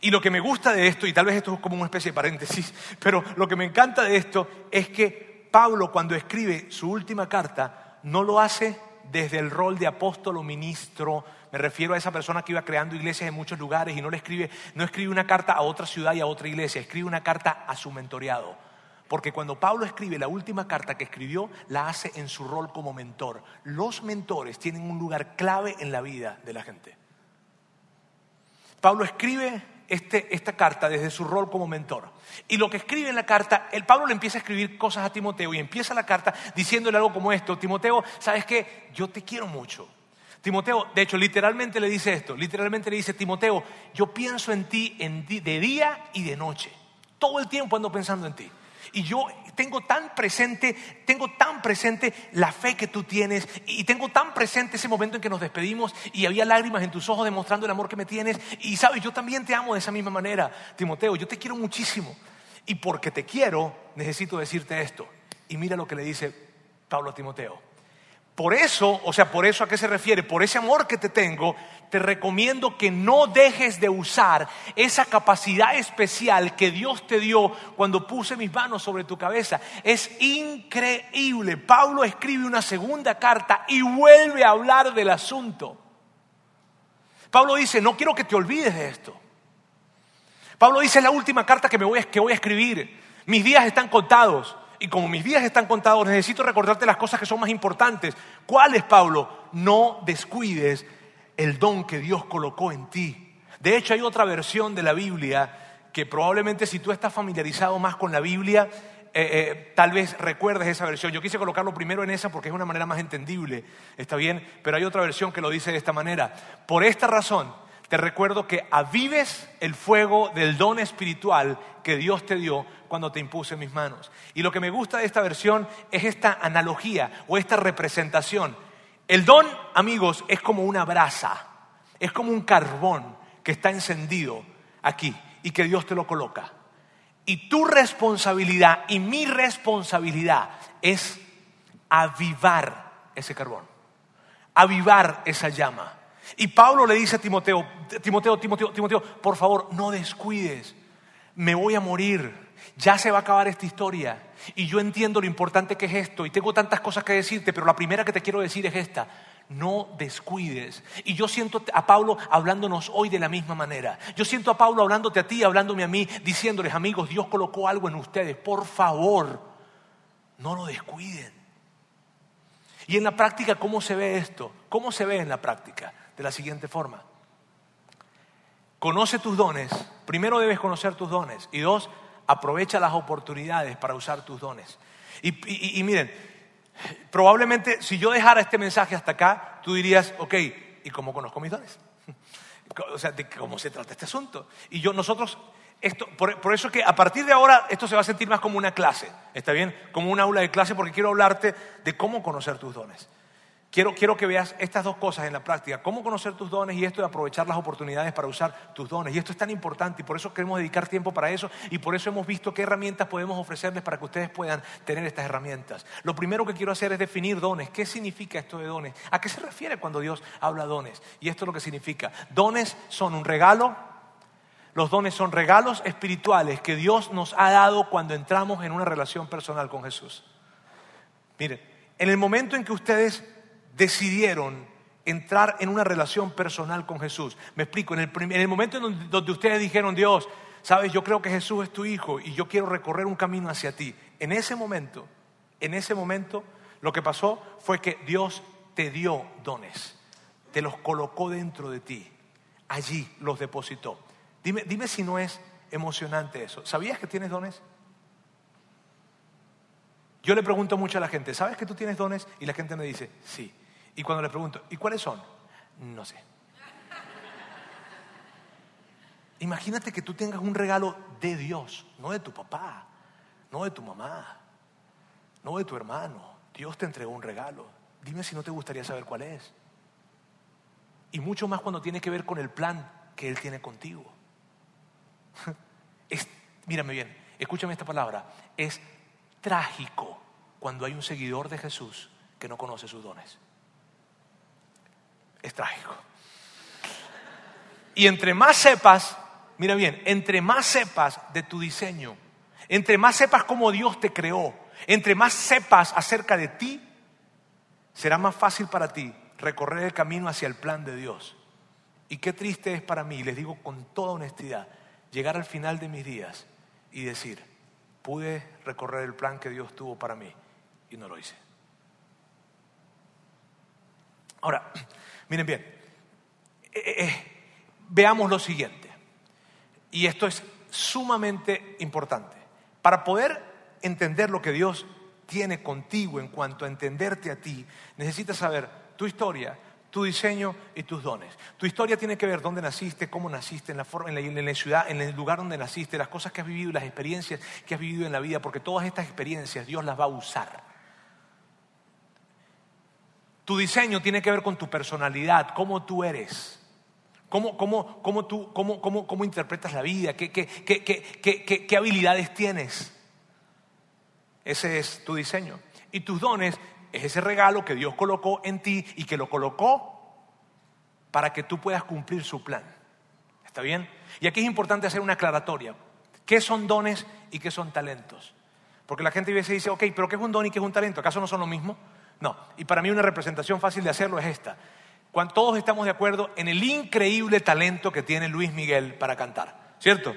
Y lo que me gusta de esto, y tal vez esto es como una especie de paréntesis, <laughs> pero lo que me encanta de esto es que Pablo cuando escribe su última carta no lo hace desde el rol de apóstol o ministro, me refiero a esa persona que iba creando iglesias en muchos lugares y no le escribe, no escribe una carta a otra ciudad y a otra iglesia, escribe una carta a su mentoreado. Porque cuando Pablo escribe la última carta que escribió, la hace en su rol como mentor. Los mentores tienen un lugar clave en la vida de la gente. Pablo escribe este, esta carta desde su rol como mentor. Y lo que escribe en la carta, el Pablo le empieza a escribir cosas a Timoteo y empieza la carta diciéndole algo como esto. Timoteo, ¿sabes qué? Yo te quiero mucho. Timoteo, de hecho, literalmente le dice esto. Literalmente le dice, Timoteo, yo pienso en ti de día y de noche. Todo el tiempo ando pensando en ti. Y yo tengo tan presente, tengo tan presente la fe que tú tienes y tengo tan presente ese momento en que nos despedimos y había lágrimas en tus ojos demostrando el amor que me tienes. Y sabes, yo también te amo de esa misma manera, Timoteo, yo te quiero muchísimo. Y porque te quiero, necesito decirte esto. Y mira lo que le dice Pablo a Timoteo. Por eso, o sea, por eso a qué se refiere, por ese amor que te tengo, te recomiendo que no dejes de usar esa capacidad especial que Dios te dio cuando puse mis manos sobre tu cabeza. Es increíble. Pablo escribe una segunda carta y vuelve a hablar del asunto. Pablo dice, no quiero que te olvides de esto. Pablo dice, es la última carta que, me voy, que voy a escribir. Mis días están contados y como mis días están contados, necesito recordarte las cosas que son más importantes. ¿Cuál es, Pablo? No descuides el don que Dios colocó en ti. De hecho, hay otra versión de la Biblia que probablemente si tú estás familiarizado más con la Biblia, eh, eh, tal vez recuerdes esa versión. Yo quise colocarlo primero en esa porque es una manera más entendible, está bien, pero hay otra versión que lo dice de esta manera. Por esta razón, te recuerdo que avives el fuego del don espiritual que Dios te dio cuando te impuse mis manos. Y lo que me gusta de esta versión es esta analogía o esta representación. El don, amigos, es como una brasa, es como un carbón que está encendido aquí y que Dios te lo coloca. Y tu responsabilidad y mi responsabilidad es avivar ese carbón, avivar esa llama. Y Pablo le dice a Timoteo, Timoteo, Timoteo, Timoteo, por favor, no descuides, me voy a morir, ya se va a acabar esta historia. Y yo entiendo lo importante que es esto y tengo tantas cosas que decirte, pero la primera que te quiero decir es esta. No descuides. Y yo siento a Pablo hablándonos hoy de la misma manera. Yo siento a Pablo hablándote a ti, hablándome a mí, diciéndoles, amigos, Dios colocó algo en ustedes. Por favor, no lo descuiden. Y en la práctica, ¿cómo se ve esto? ¿Cómo se ve en la práctica? De la siguiente forma. Conoce tus dones. Primero debes conocer tus dones. Y dos, aprovecha las oportunidades para usar tus dones. Y, miren, probablemente si yo dejara este mensaje hasta acá, tú dirías, ok, ¿y cómo conozco mis dones? <laughs> O sea, cómo se trata este asunto. Y yo, nosotros, esto, por, por eso que a partir de ahora esto se va a sentir más como una clase, ¿está bien? Como un aula de clase porque quiero hablarte de cómo conocer tus dones. Quiero, quiero, que veas estas dos cosas en la práctica, cómo conocer tus dones y esto de aprovechar las oportunidades para usar tus dones. Y esto es tan importante y por eso queremos dedicar tiempo para eso y por eso hemos visto qué herramientas podemos ofrecerles para que ustedes puedan tener estas herramientas. Lo primero que quiero hacer es definir dones. ¿Qué significa esto de dones? ¿A qué se refiere cuando Dios habla dones? Y esto es lo que significa. Dones son un regalo. Los dones son regalos espirituales que Dios nos ha dado cuando entramos en una relación personal con Jesús. Miren, en el momento en que ustedes decidieron entrar en una relación personal con Jesús. Me explico, en el, momento en donde, ustedes dijeron, Dios, sabes, yo creo que Jesús es tu hijo y yo quiero recorrer un camino hacia ti. En ese momento, en ese momento, lo que pasó fue que Dios te dio dones, te los colocó dentro de ti, allí los depositó. Dime, dime si no es emocionante eso. ¿Sabías que tienes dones? Yo le pregunto mucho a la gente, ¿sabes que tú tienes dones? Y la gente me dice, sí. Y cuando le pregunto, ¿y cuáles son? No sé. Imagínate que tú tengas un regalo de Dios, no de tu papá, no de tu mamá, no de tu hermano. Dios te entregó un regalo. Dime si no te gustaría saber cuál es. Y mucho más cuando tiene que ver con el plan que Él tiene contigo. <laughs> Mírame bien, escúchame esta palabra. Es trágico cuando hay un seguidor de Jesús que no conoce sus dones es trágico. Y entre más sepas, mira bien, entre más sepas de tu diseño, entre más sepas cómo Dios te creó, entre más sepas acerca de ti, será más fácil para ti recorrer el camino hacia el plan de Dios. Y qué triste es para mí, les digo con toda honestidad, llegar al final de mis días y decir, pude recorrer el plan que Dios tuvo para mí y no lo hice. Ahora, Miren bien, eh, eh, eh, veamos lo siguiente, y esto es sumamente importante. Para poder entender lo que Dios tiene contigo en cuanto a entenderte a ti, necesitas saber tu historia, tu diseño y tus dones. Tu historia tiene que ver dónde naciste, cómo naciste, en la, forma, en la, ciudad, en el lugar donde naciste, las cosas que has vivido las experiencias que has vivido en la vida, porque todas estas experiencias Dios las va a usar tu diseño tiene que ver con tu personalidad, cómo tú eres, cómo, cómo, cómo tú, cómo, cómo, cómo, interpretas la vida, qué, qué, qué, qué habilidades tienes. Ese es tu diseño. Y tus dones es ese regalo que Dios colocó en ti y que lo colocó para que tú puedas cumplir su plan. ¿Está bien? Y aquí es importante hacer una aclaratoria. ¿Qué son dones y qué son talentos? Porque la gente a veces dice, ok, pero ¿qué es un don y qué es un talento? ¿Acaso no son lo mismo? No, y para mí una representación fácil de hacerlo es esta. Cuando todos estamos de acuerdo en el increíble talento que tiene Luis Miguel para cantar, ¿cierto?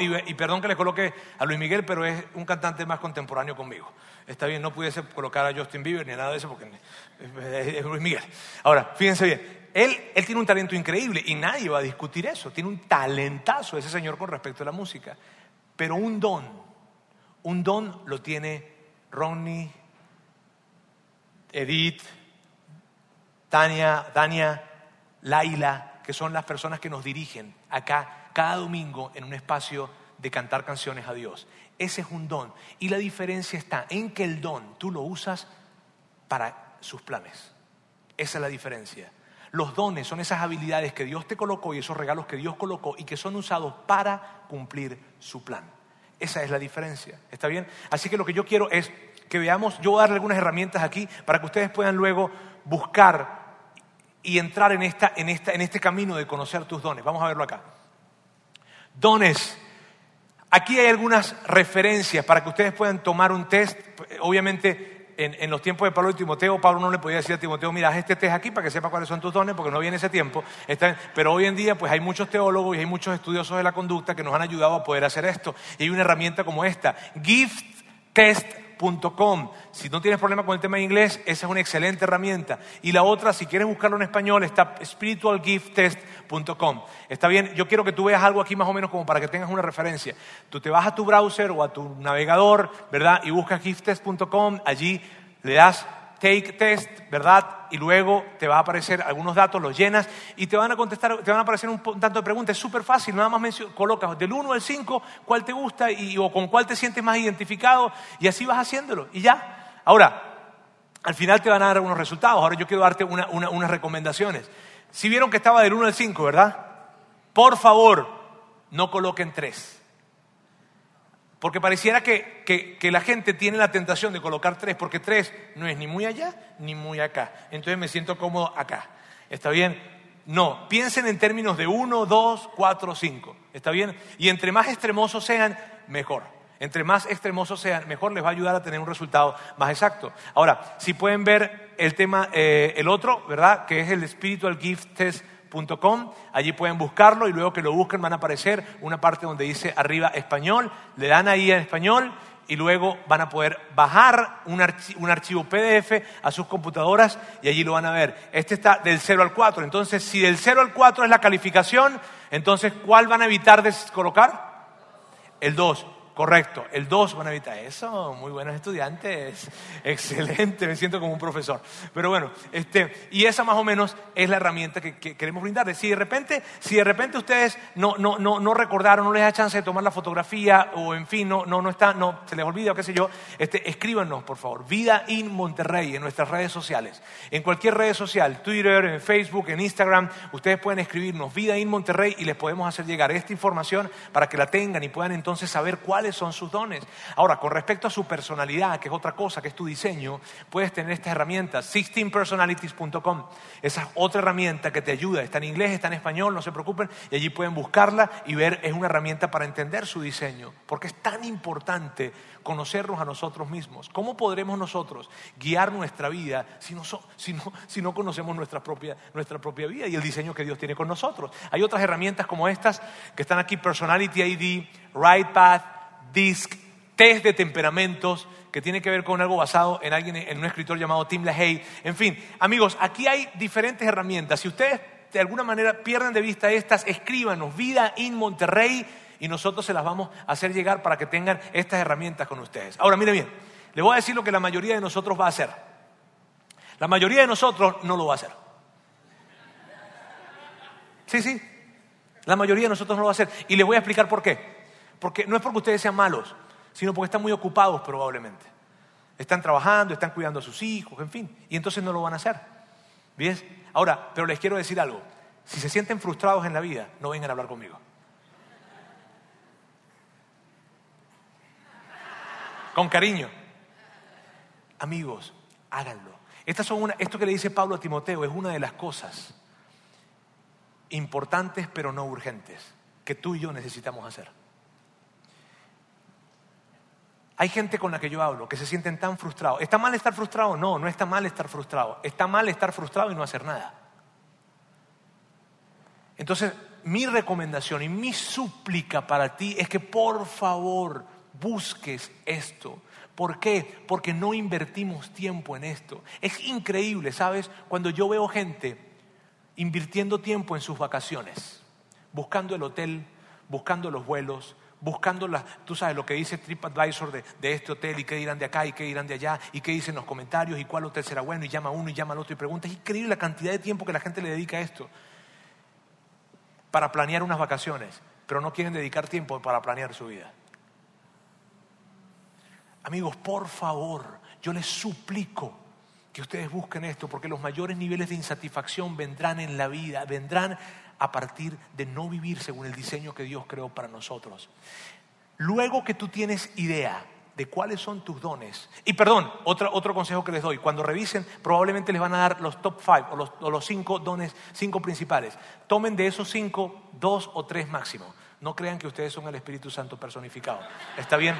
y, perdón que le coloque a Luis Miguel, pero es un cantante más contemporáneo conmigo. Está bien, no pudiese colocar a Justin Bieber ni nada de eso porque es, Luis Miguel. Ahora, fíjense bien, él, él tiene un talento increíble y nadie va a discutir eso. Tiene un talentazo ese señor con respecto a la música. Pero un don, un don lo tiene Ronnie Edith, Tania, Dania, Laila, que son las personas que nos dirigen acá cada domingo en un espacio de cantar canciones a Dios. Ese es un don. Y la diferencia está en que el don tú lo usas para sus planes. Esa es la diferencia. Los dones son esas habilidades que Dios te colocó y esos regalos que Dios colocó y que son usados para cumplir su plan. Esa es la diferencia. ¿Está bien? Así que lo que yo quiero es que veamos, yo voy a darle algunas herramientas aquí para que ustedes puedan luego buscar y entrar en, esta, en, esta, en este camino de conocer tus dones. Vamos a verlo acá. Dones. Aquí hay algunas referencias para que ustedes puedan tomar un test. Obviamente, en, los tiempos de Pablo y Timoteo, Pablo no le podía decir a Timoteo, mira, haz este test aquí para que sepa cuáles son tus dones, porque no viene ese tiempo. pero hoy en día, pues hay muchos teólogos y hay muchos estudiosos de la conducta que nos han ayudado a poder hacer esto. Y hay una herramienta como esta, Gift Test si no tienes problema con el tema de inglés, esa es una excelente herramienta. Y la otra, si quieres buscarlo en español, está spiritualgifttest.com. Está bien, yo quiero que tú veas algo aquí más o menos como para que tengas una referencia. Tú te vas a tu browser o a tu navegador, ¿verdad? Y buscas gifttest.com, allí le das take test, ¿verdad? Y luego te va a aparecer algunos datos, los llenas y te van a contestar, te van a aparecer un, tanto de preguntas. Es súper fácil, nada más colocas del 1 al 5 cuál te gusta y, o con cuál te sientes más identificado y así vas haciéndolo y ya. Ahora, al final te van a dar algunos resultados. Ahora yo quiero darte unas recomendaciones. Si vieron que estaba del 1 al 5, ¿verdad? Por favor, no coloquen 3. Porque pareciera que, la gente tiene la tentación de colocar tres, porque tres no es ni muy allá ni muy acá. Entonces me siento cómodo acá. ¿Está bien? No, piensen en términos de uno, dos, cuatro, cinco. ¿Está bien? Y entre más extremosos sean, mejor. Entre más extremosos sean, mejor les va a ayudar a tener un resultado más exacto. Ahora, si pueden ver el tema, eh, el otro, ¿verdad? Que es el Spiritual Gift Test allí pueden buscarlo y luego que lo busquen van a aparecer una parte donde dice arriba español, le dan ahí en español y luego van a poder bajar un, archivo PDF a sus computadoras y allí lo van a ver. Este está del 0 al 4, entonces si del 0 al 4 es la calificación, entonces ¿cuál van a evitar de colocar? El 2. Correcto, el 2 van a evitar eso, muy buenos estudiantes, <laughs> excelente, me siento como un profesor. Pero bueno, este, y esa más o menos es la herramienta que, queremos brindarles. Si de repente, si de repente ustedes no, no, no, no, recordaron, no les da chance de tomar la fotografía o en fin, no, no, no está, no, se les olvida o qué sé yo, este, escríbanos por favor, Vida in Monterrey en nuestras redes sociales. En cualquier red social, Twitter, en Facebook, en Instagram, ustedes pueden escribirnos Vida in Monterrey y les podemos hacer llegar esta información para que la tengan y puedan entonces saber cuál son sus dones. Ahora, con respecto a su personalidad, que es otra cosa, que es tu diseño, puedes tener estas herramientas, 16personalities.com. Esa es otra herramienta que te ayuda. Está en inglés, está en español, no se preocupen, y allí pueden buscarla y ver, es una herramienta para entender su diseño, porque es tan importante conocernos a nosotros mismos. ¿Cómo podremos nosotros guiar nuestra vida si no, conocemos nuestra propia, nuestra propia vida y el diseño que Dios tiene con nosotros? Hay otras herramientas como estas que están aquí, Personality ID, Right Path, DISC, test de temperamentos, que tiene que ver con algo basado en alguien, en un escritor llamado Tim LaHaye. En fin, amigos, aquí hay diferentes herramientas. Si ustedes de alguna manera pierden de vista estas, escríbanos Vida in Monterrey y nosotros se las vamos a hacer llegar para que tengan estas herramientas con ustedes. Ahora, mire bien, le voy a decir lo que la mayoría de nosotros va a hacer. La mayoría de nosotros no lo va a hacer. Sí, sí. La mayoría de nosotros no lo va a hacer. Y les voy a explicar por qué. Porque no es porque ustedes sean malos, sino porque están muy ocupados probablemente. Están trabajando, están cuidando a sus hijos, en fin, y entonces no lo van a hacer. ¿Bien? Ahora, pero les quiero decir algo. Si se sienten frustrados en la vida, no vengan a hablar conmigo. Con cariño. Amigos, háganlo. Estas son una, esto que le dice Pablo a Timoteo es una de las cosas importantes pero no urgentes que tú y yo necesitamos hacer. Hay gente con la que yo hablo que se sienten tan frustrados. ¿Está mal estar frustrado? No, no está mal estar frustrado. Está mal estar frustrado y no hacer nada. Entonces, mi recomendación y mi súplica para ti es que por favor busques esto. ¿Por qué? Porque no invertimos tiempo en esto. Es increíble, ¿sabes? Cuando yo veo gente invirtiendo tiempo en sus vacaciones, buscando el hotel, buscando los vuelos, buscando las, tú sabes lo que dice TripAdvisor de, de este hotel y qué dirán de acá y qué dirán de allá y qué dicen los comentarios y cuál hotel será bueno y llama uno y llama al otro y pregunta. Es increíble la cantidad de tiempo que la gente le dedica a esto para planear unas vacaciones, pero no quieren dedicar tiempo para planear su vida. Amigos, por favor, yo les suplico que ustedes busquen esto, porque los mayores niveles de insatisfacción vendrán en la vida, vendrán a partir de no vivir según el diseño que Dios creó para nosotros. Luego que tú tienes idea de cuáles son tus dones, y perdón, otro, otro consejo que les doy, cuando revisen probablemente les van a dar los top five o los, cinco dones, cinco principales. Tomen de esos cinco, dos o tres máximo. No crean que ustedes son el Espíritu Santo personificado. ¿Está bien?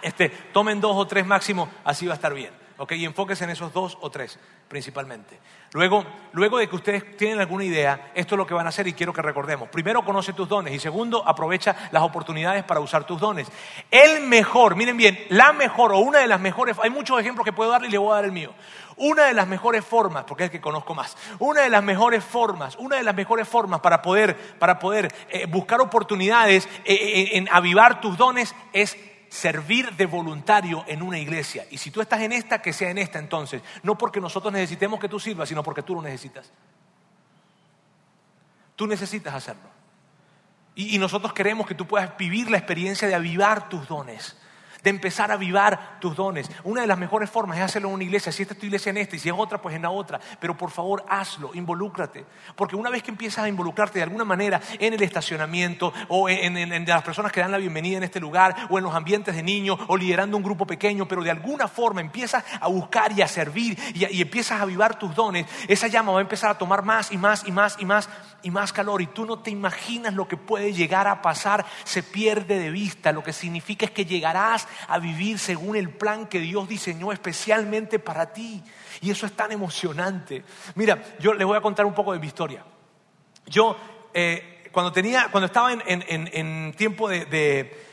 Este, tomen dos o tres máximo, así va a estar bien. ¿Ok? Y enfóquese en esos dos o tres principalmente. Luego, luego de que ustedes tienen alguna idea, esto es lo que van a hacer y quiero que recordemos. Primero, conoce tus dones y segundo, aprovecha las oportunidades para usar tus dones. El mejor, miren bien, la mejor o una de las mejores, hay muchos ejemplos que puedo darle y le voy a dar el mío. Una de las mejores formas, porque es el que conozco más, una de las mejores formas, una de las mejores formas para poder, para poder eh, buscar oportunidades eh, eh, en avivar tus dones es servir de voluntario en una iglesia. Y si tú estás en esta, que sea en esta entonces. No porque nosotros necesitemos que tú sirvas, sino porque tú lo necesitas. Tú necesitas hacerlo. Y, y nosotros queremos que tú puedas vivir la experiencia de avivar tus dones de empezar a avivar tus dones. Una de las mejores formas es hacerlo en una iglesia. Si esta es tu iglesia en esta y si es otra, pues en la otra. Pero por favor, hazlo, involúcrate. Porque una vez que empiezas a involucrarte de alguna manera en el estacionamiento o en, las personas que dan la bienvenida en este lugar o en los ambientes de niños o liderando un grupo pequeño, pero de alguna forma empiezas a buscar y a servir y, y empiezas a avivar tus dones, esa llama va a empezar a tomar más y más y más y más y más calor y tú no te imaginas lo que puede llegar a pasar, se pierde de vista. Lo que significa es que llegarás a vivir según el plan que Dios diseñó especialmente para ti. Y eso es tan emocionante. Mira, yo les voy a contar un poco de mi historia. Yo, eh, cuando, tenía, cuando estaba en, tiempo de,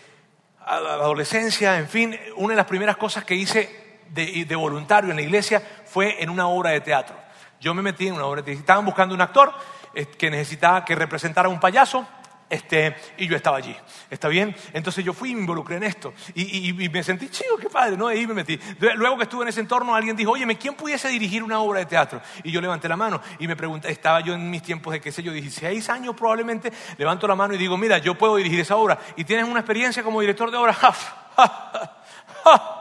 adolescencia, en fin, una de las primeras cosas que hice de, de voluntario en la iglesia fue en una obra de teatro. Yo me metí en una obra de teatro. Estaban buscando un actor eh, que necesitaba que representara un payaso este, y yo estaba allí. ¿Está bien? Entonces yo fui y me involucré en esto. Y, me sentí chido, qué padre, ¿no? Y ahí me metí. Luego que estuve en ese entorno, alguien dijo, oye, ¿quién pudiese dirigir una obra de teatro? Y yo levanté la mano y me pregunté, estaba yo en mis tiempos de, qué sé yo, 16 años probablemente, levanto la mano y digo, mira, yo puedo dirigir esa obra. ¿Y tienes una experiencia como director de obra? <laughs>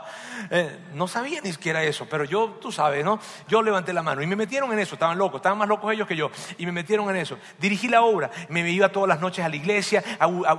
Eh, no sabía ni siquiera eso, pero yo, tú sabes, ¿no? Yo levanté la mano y me metieron en eso, estaban locos, estaban más locos ellos que yo, y me metieron en eso. Dirigí la obra, me iba todas las noches a la iglesia,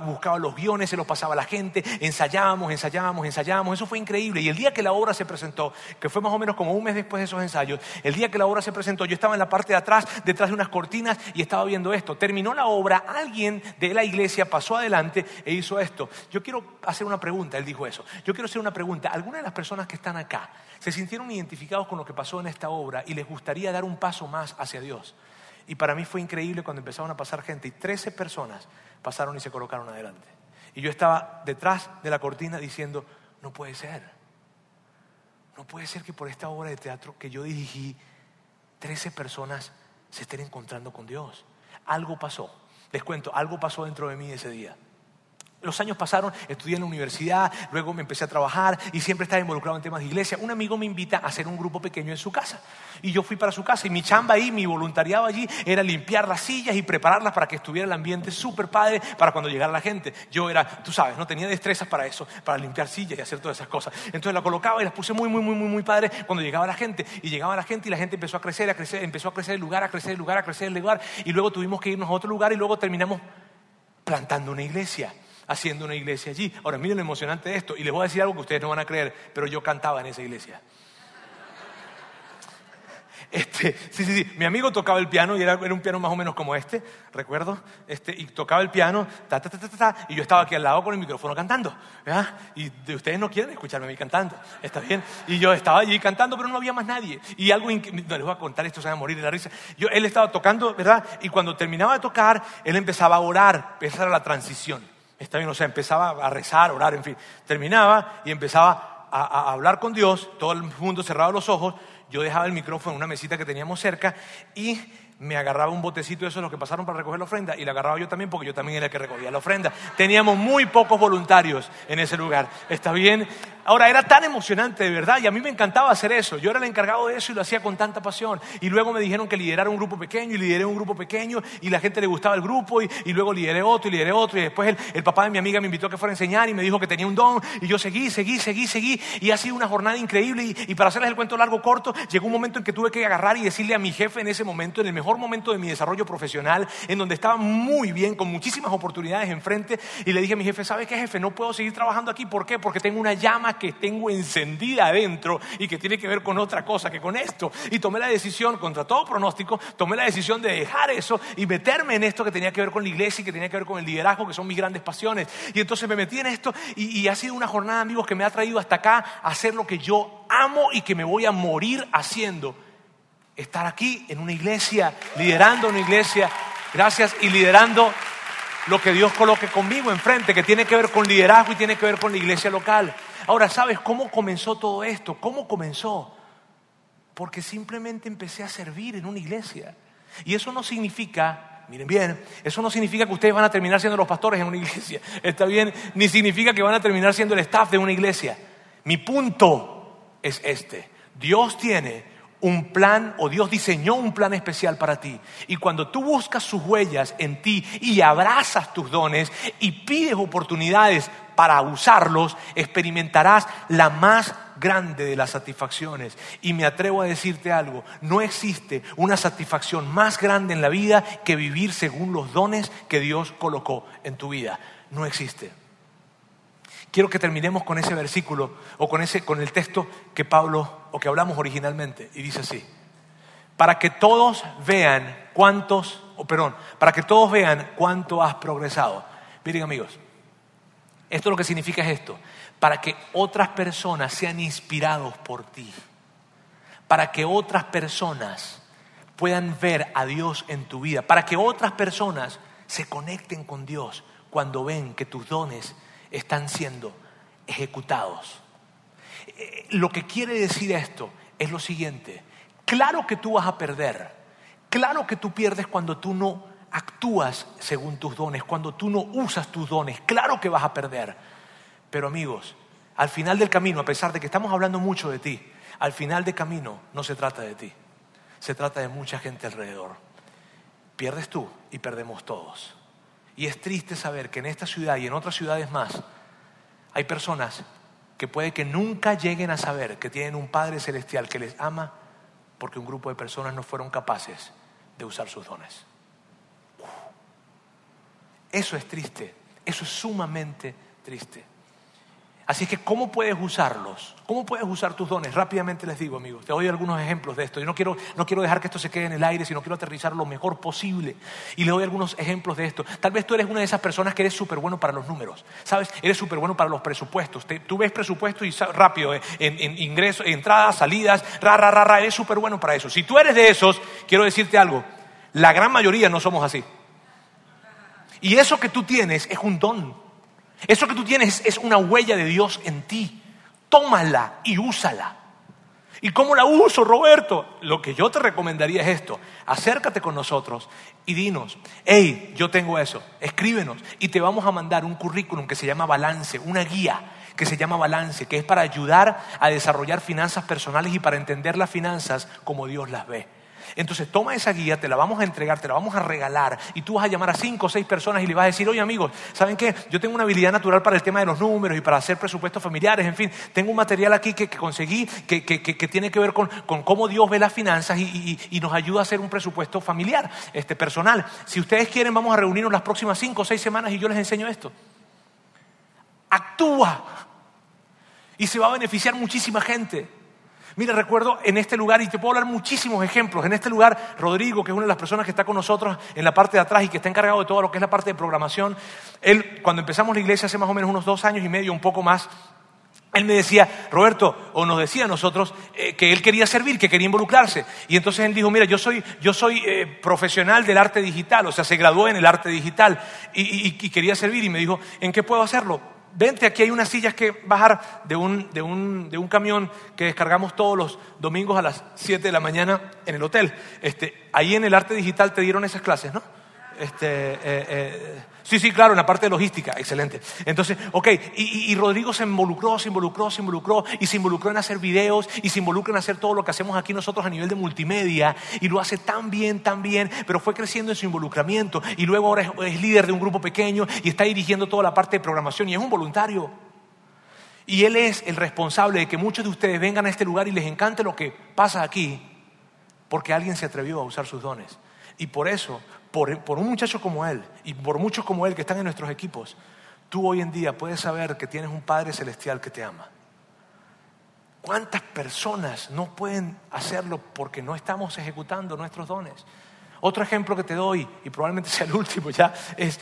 buscaba los guiones, se los pasaba a la gente, ensayábamos, ensayábamos, ensayábamos, eso fue increíble. Y el día que la obra se presentó, que fue más o menos como un mes después de esos ensayos, el día que la obra se presentó, yo estaba en la parte de atrás, detrás de unas cortinas, y estaba viendo esto. Terminó la obra, alguien de la iglesia pasó adelante e hizo esto. Yo quiero hacer una pregunta, él dijo eso. Yo quiero hacer una pregunta. ¿Alguna de las personas que están acá se sintieron identificados con lo que pasó en esta obra y les gustaría dar un paso más hacia Dios. Y para mí fue increíble cuando empezaron a pasar gente y 13 personas pasaron y se colocaron adelante. Y yo estaba detrás de la cortina diciendo, no puede ser. No puede ser que por esta obra de teatro que yo dirigí, 13 personas se estén encontrando con Dios. Algo pasó. Les cuento, algo pasó dentro de mí ese día. Los años pasaron, estudié en la universidad, luego me empecé a trabajar y siempre estaba involucrado en temas de iglesia. Un amigo me invita a hacer un grupo pequeño en su casa. Y yo fui para su casa y mi chamba ahí, mi voluntariado allí era limpiar las sillas y prepararlas para que estuviera el ambiente súper padre para cuando llegara la gente. Yo era, tú sabes, no tenía destrezas para eso, para limpiar sillas y hacer todas esas cosas. Entonces la colocaba y las puse muy, muy, muy, muy, muy padre cuando llegaba la gente. Y llegaba la gente y la gente empezó a crecer, a crecer, empezó a crecer el lugar, a crecer el lugar, a crecer el lugar. Y luego tuvimos que irnos a otro lugar y luego terminamos plantando una iglesia haciendo una iglesia allí. Ahora, miren lo emocionante de esto, y les voy a decir algo que ustedes no van a creer, pero yo cantaba en esa iglesia. <laughs> Este, sí, sí, sí. Mi amigo tocaba el piano y era, un piano más o menos como este, recuerdo. Este, y tocaba el piano, ta, ta, ta, y yo estaba aquí al lado con el micrófono cantando. Y de, ustedes no quieren escucharme a mí cantando, ¿está bien? Y yo estaba allí cantando, pero no había más nadie. Y algo, no les voy a contar esto, se van a morir de la risa. Yo, él estaba tocando, ¿verdad? Y cuando terminaba de tocar, él empezaba a orar, empezaba la transición. Está bien, o sea, empezaba a rezar, a orar, en fin. Terminaba y empezaba a, a, hablar con Dios, todo el mundo cerraba los ojos, yo dejaba el micrófono en una mesita que teníamos cerca y me agarraba un botecito de esos los que pasaron para recoger la ofrenda y la agarraba yo también porque yo también era el que recogía la ofrenda. Teníamos muy pocos voluntarios en ese lugar. ¿Está bien? Ahora, era tan emocionante, de verdad, y a mí me encantaba hacer eso. Yo era el encargado de eso y lo hacía con tanta pasión. Y luego me dijeron que liderara un grupo pequeño, y lideré un grupo pequeño, y la gente le gustaba el grupo, y, luego lideré otro, y lideré otro, y después el, papá de mi amiga me invitó a que fuera a enseñar, y me dijo que tenía un don, y yo seguí, seguí, seguí, seguí, y ha sido una jornada increíble, y, y para hacerles el cuento largo, corto, llegó un momento en que tuve que agarrar y decirle a mi jefe en ese momento, en el mejor momento de mi desarrollo profesional, en donde estaba muy bien, con muchísimas oportunidades enfrente, y le dije a mi jefe, ¿sabe qué jefe? No puedo seguir trabajando aquí, ¿por qué? Porque tengo una llama que tengo en encendida adentro y que tiene que ver con otra cosa que con esto. Y tomé la decisión, contra todo pronóstico, tomé la decisión de dejar eso y meterme en esto que tenía que ver con la iglesia y que tenía que ver con el liderazgo, que son mis grandes pasiones. Y entonces me metí en esto y, y ha sido una jornada, amigos, que me ha traído hasta acá a hacer lo que yo amo y que me voy a morir haciendo. Estar aquí en una iglesia, liderando una iglesia, gracias, y liderando lo que Dios coloque conmigo enfrente, que tiene que ver con liderazgo y tiene que ver con la iglesia local. Ahora, ¿sabes cómo comenzó todo esto? ¿Cómo comenzó? Porque simplemente empecé a servir en una iglesia. Y eso no significa miren bien, eso no significa que ustedes van a terminar siendo los pastores en una iglesia, <laughs> está bien, ni significa que van a terminar siendo el staff de una iglesia. Mi punto es este. Dios tiene un plan o Dios diseñó un plan especial para ti. Y cuando tú buscas sus huellas en ti y abrazas tus dones y pides oportunidades para usarlos, experimentarás la más grande de las satisfacciones. Y me atrevo a decirte algo, no existe una satisfacción más grande en la vida que vivir según los dones que Dios colocó en tu vida. No existe. Quiero que terminemos con ese versículo o con, ese, con el texto que Pablo o que hablamos originalmente y dice así. Para que todos vean cuántos, o perdón, para que todos vean cuánto has progresado. Miren amigos, esto lo que significa es esto, para que otras personas sean inspirados por ti, para que otras personas puedan ver a Dios en tu vida, para que otras personas se conecten con Dios cuando ven que tus dones están siendo ejecutados. Eh, lo que quiere decir esto es lo siguiente, claro que tú vas a perder, claro que tú pierdes cuando tú no actúas según tus dones, cuando tú no usas tus dones, claro que vas a perder. Pero amigos, al final del camino, a pesar de que estamos hablando mucho de ti, al final del camino no se trata de ti, se trata de mucha gente alrededor. Pierdes tú y perdemos todos. Y es triste saber que en esta ciudad y en otras ciudades más hay personas que puede que nunca lleguen a saber que tienen un Padre Celestial que les ama porque un grupo de personas no fueron capaces de usar sus dones. Eso es triste, eso es sumamente triste. Así que, ¿cómo puedes usarlos? ¿Cómo puedes usar tus dones? Rápidamente les digo, amigos, te doy algunos ejemplos de esto. Yo no quiero, no quiero dejar que esto se quede en el aire, sino quiero aterrizar lo mejor posible. Y le doy algunos ejemplos de esto. Tal vez tú eres una de esas personas que eres súper bueno para los números. ¿Sabes? Eres súper bueno para los presupuestos. tú ves presupuesto y rápido, eh, en, ingresos, entradas, salidas, ra, ra, eres súper bueno para eso. Si tú eres de esos, quiero decirte algo. La gran mayoría no somos así. Y eso que tú tienes es un don. Eso que tú tienes es una huella de Dios en ti. Tómala y úsala. ¿Y cómo la uso, Roberto? Lo que yo te recomendaría es esto. Acércate con nosotros y dinos, hey, yo tengo eso, escríbenos y te vamos a mandar un currículum que se llama Balance, una guía que se llama Balance, que es para ayudar a desarrollar finanzas personales y para entender las finanzas como Dios las ve. Entonces toma esa guía, te la vamos a entregar, te la vamos a regalar y tú vas a llamar a cinco o seis personas y le vas a decir, oye amigos, ¿saben qué? Yo tengo una habilidad natural para el tema de los números y para hacer presupuestos familiares, en fin, tengo un material aquí que, conseguí que, tiene que ver con, cómo Dios ve las finanzas y, nos ayuda a hacer un presupuesto familiar, este, personal. Si ustedes quieren, vamos a reunirnos las próximas cinco o seis semanas y yo les enseño esto. Actúa y se va a beneficiar muchísima gente. Mira, recuerdo en este lugar, y te puedo hablar muchísimos ejemplos, en este lugar, Rodrigo, que es una de las personas que está con nosotros en la parte de atrás y que está encargado de todo lo que es la parte de programación, él, cuando empezamos la iglesia hace más o menos unos dos años y medio, un poco más, él me decía, Roberto, o nos decía a nosotros, eh, que él quería servir, que quería involucrarse. Y entonces él dijo, mira, yo soy, yo soy eh, profesional del arte digital, o sea, se graduó en el arte digital y quería servir. Y me dijo, ¿en qué puedo hacerlo? Vente, aquí hay unas sillas que bajar de un, de un, de un camión que descargamos todos los domingos a las 7 de la mañana en el hotel. Este, ahí en el arte digital te dieron esas clases, ¿no? Este, eh, eh, sí, sí, claro, en la parte de logística, excelente. Entonces, ok, y, Rodrigo se involucró, se involucró, se involucró, y se involucró en hacer videos, y se involucró en hacer todo lo que hacemos aquí nosotros a nivel de multimedia, y lo hace tan bien, tan bien, pero fue creciendo en su involucramiento, y luego ahora es, líder de un grupo pequeño, y está dirigiendo toda la parte de programación, y es un voluntario. Y él es el responsable de que muchos de ustedes vengan a este lugar y les encante lo que pasa aquí, porque alguien se atrevió a usar sus dones. Y por eso por, un muchacho como él y por muchos como él que están en nuestros equipos, tú hoy en día puedes saber que tienes un Padre Celestial que te ama. ¿Cuántas personas no pueden hacerlo porque no estamos ejecutando nuestros dones? Otro ejemplo que te doy, y probablemente sea el último ya, es,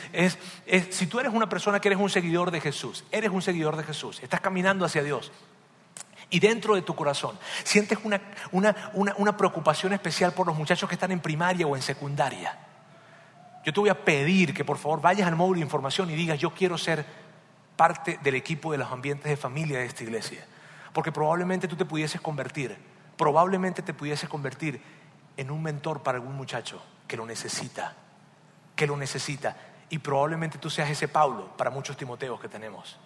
si tú eres una persona que eres un seguidor de Jesús, eres un seguidor de Jesús, estás caminando hacia Dios, y dentro de tu corazón sientes una, una preocupación especial por los muchachos que están en primaria o en secundaria, yo te voy a pedir que por favor vayas al módulo de información y digas, yo quiero ser parte del equipo de los ambientes de familia de esta iglesia. Porque probablemente tú te pudieses convertir, probablemente te pudieses convertir en un mentor para algún muchacho que lo necesita. que lo necesita. Y probablemente tú seas ese Pablo para muchos Timoteos que tenemos.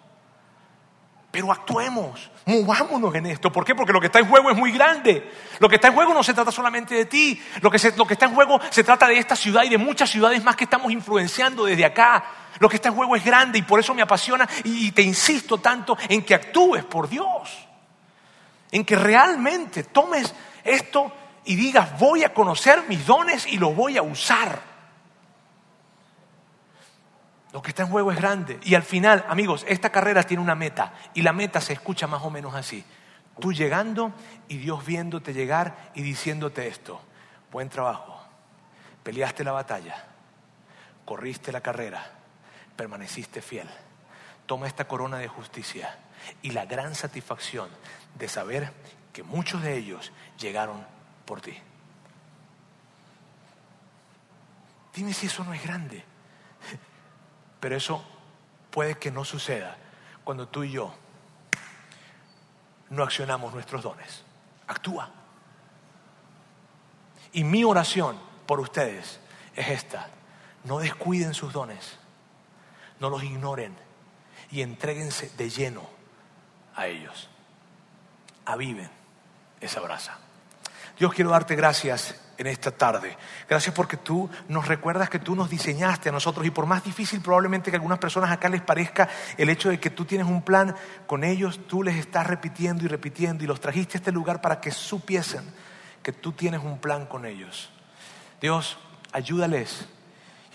Pero actuemos, movámonos en esto. ¿Por qué? Porque lo que está en juego es muy grande. Lo que está en juego no se trata solamente de ti. Lo que, lo que está en juego se trata de esta ciudad y de muchas ciudades más que estamos influenciando desde acá. Lo que está en juego es grande y por eso me apasiona y te insisto tanto en que actúes por Dios. En que realmente tomes esto y digas, voy a conocer mis dones y los voy a usar. Lo que está en juego es grande. Y al final, amigos, esta carrera tiene una meta. Y la meta se escucha más o menos así. Tú llegando y Dios viéndote llegar y diciéndote esto. Buen trabajo. Peleaste la batalla. Corriste la carrera. Permaneciste fiel. Toma esta corona de justicia y la gran satisfacción de saber que muchos de ellos llegaron por ti. Dime si eso no es grande. Pero eso puede que no suceda cuando tú y yo no accionamos nuestros dones. Actúa. Y mi oración por ustedes es esta. No descuiden sus dones. No los ignoren. Y entréguense de lleno a ellos. Aviven esa brasa. Dios quiero darte gracias en esta tarde. Gracias porque tú nos recuerdas que tú nos diseñaste a nosotros y por más difícil probablemente que a algunas personas acá les parezca el hecho de que tú tienes un plan con ellos, tú les estás repitiendo y repitiendo y los trajiste a este lugar para que supiesen que tú tienes un plan con ellos. Dios, ayúdales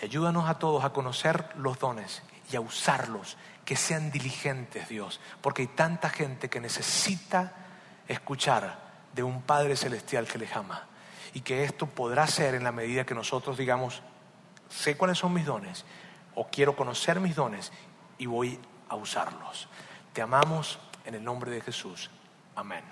y ayúdanos a todos a conocer los dones y a usarlos, que sean diligentes, Dios, porque hay tanta gente que necesita escuchar de un Padre Celestial que les ama y que esto podrá ser en la medida que nosotros digamos, sé cuáles son mis dones o quiero conocer mis dones y voy a usarlos. Te amamos en el nombre de Jesús. Amén.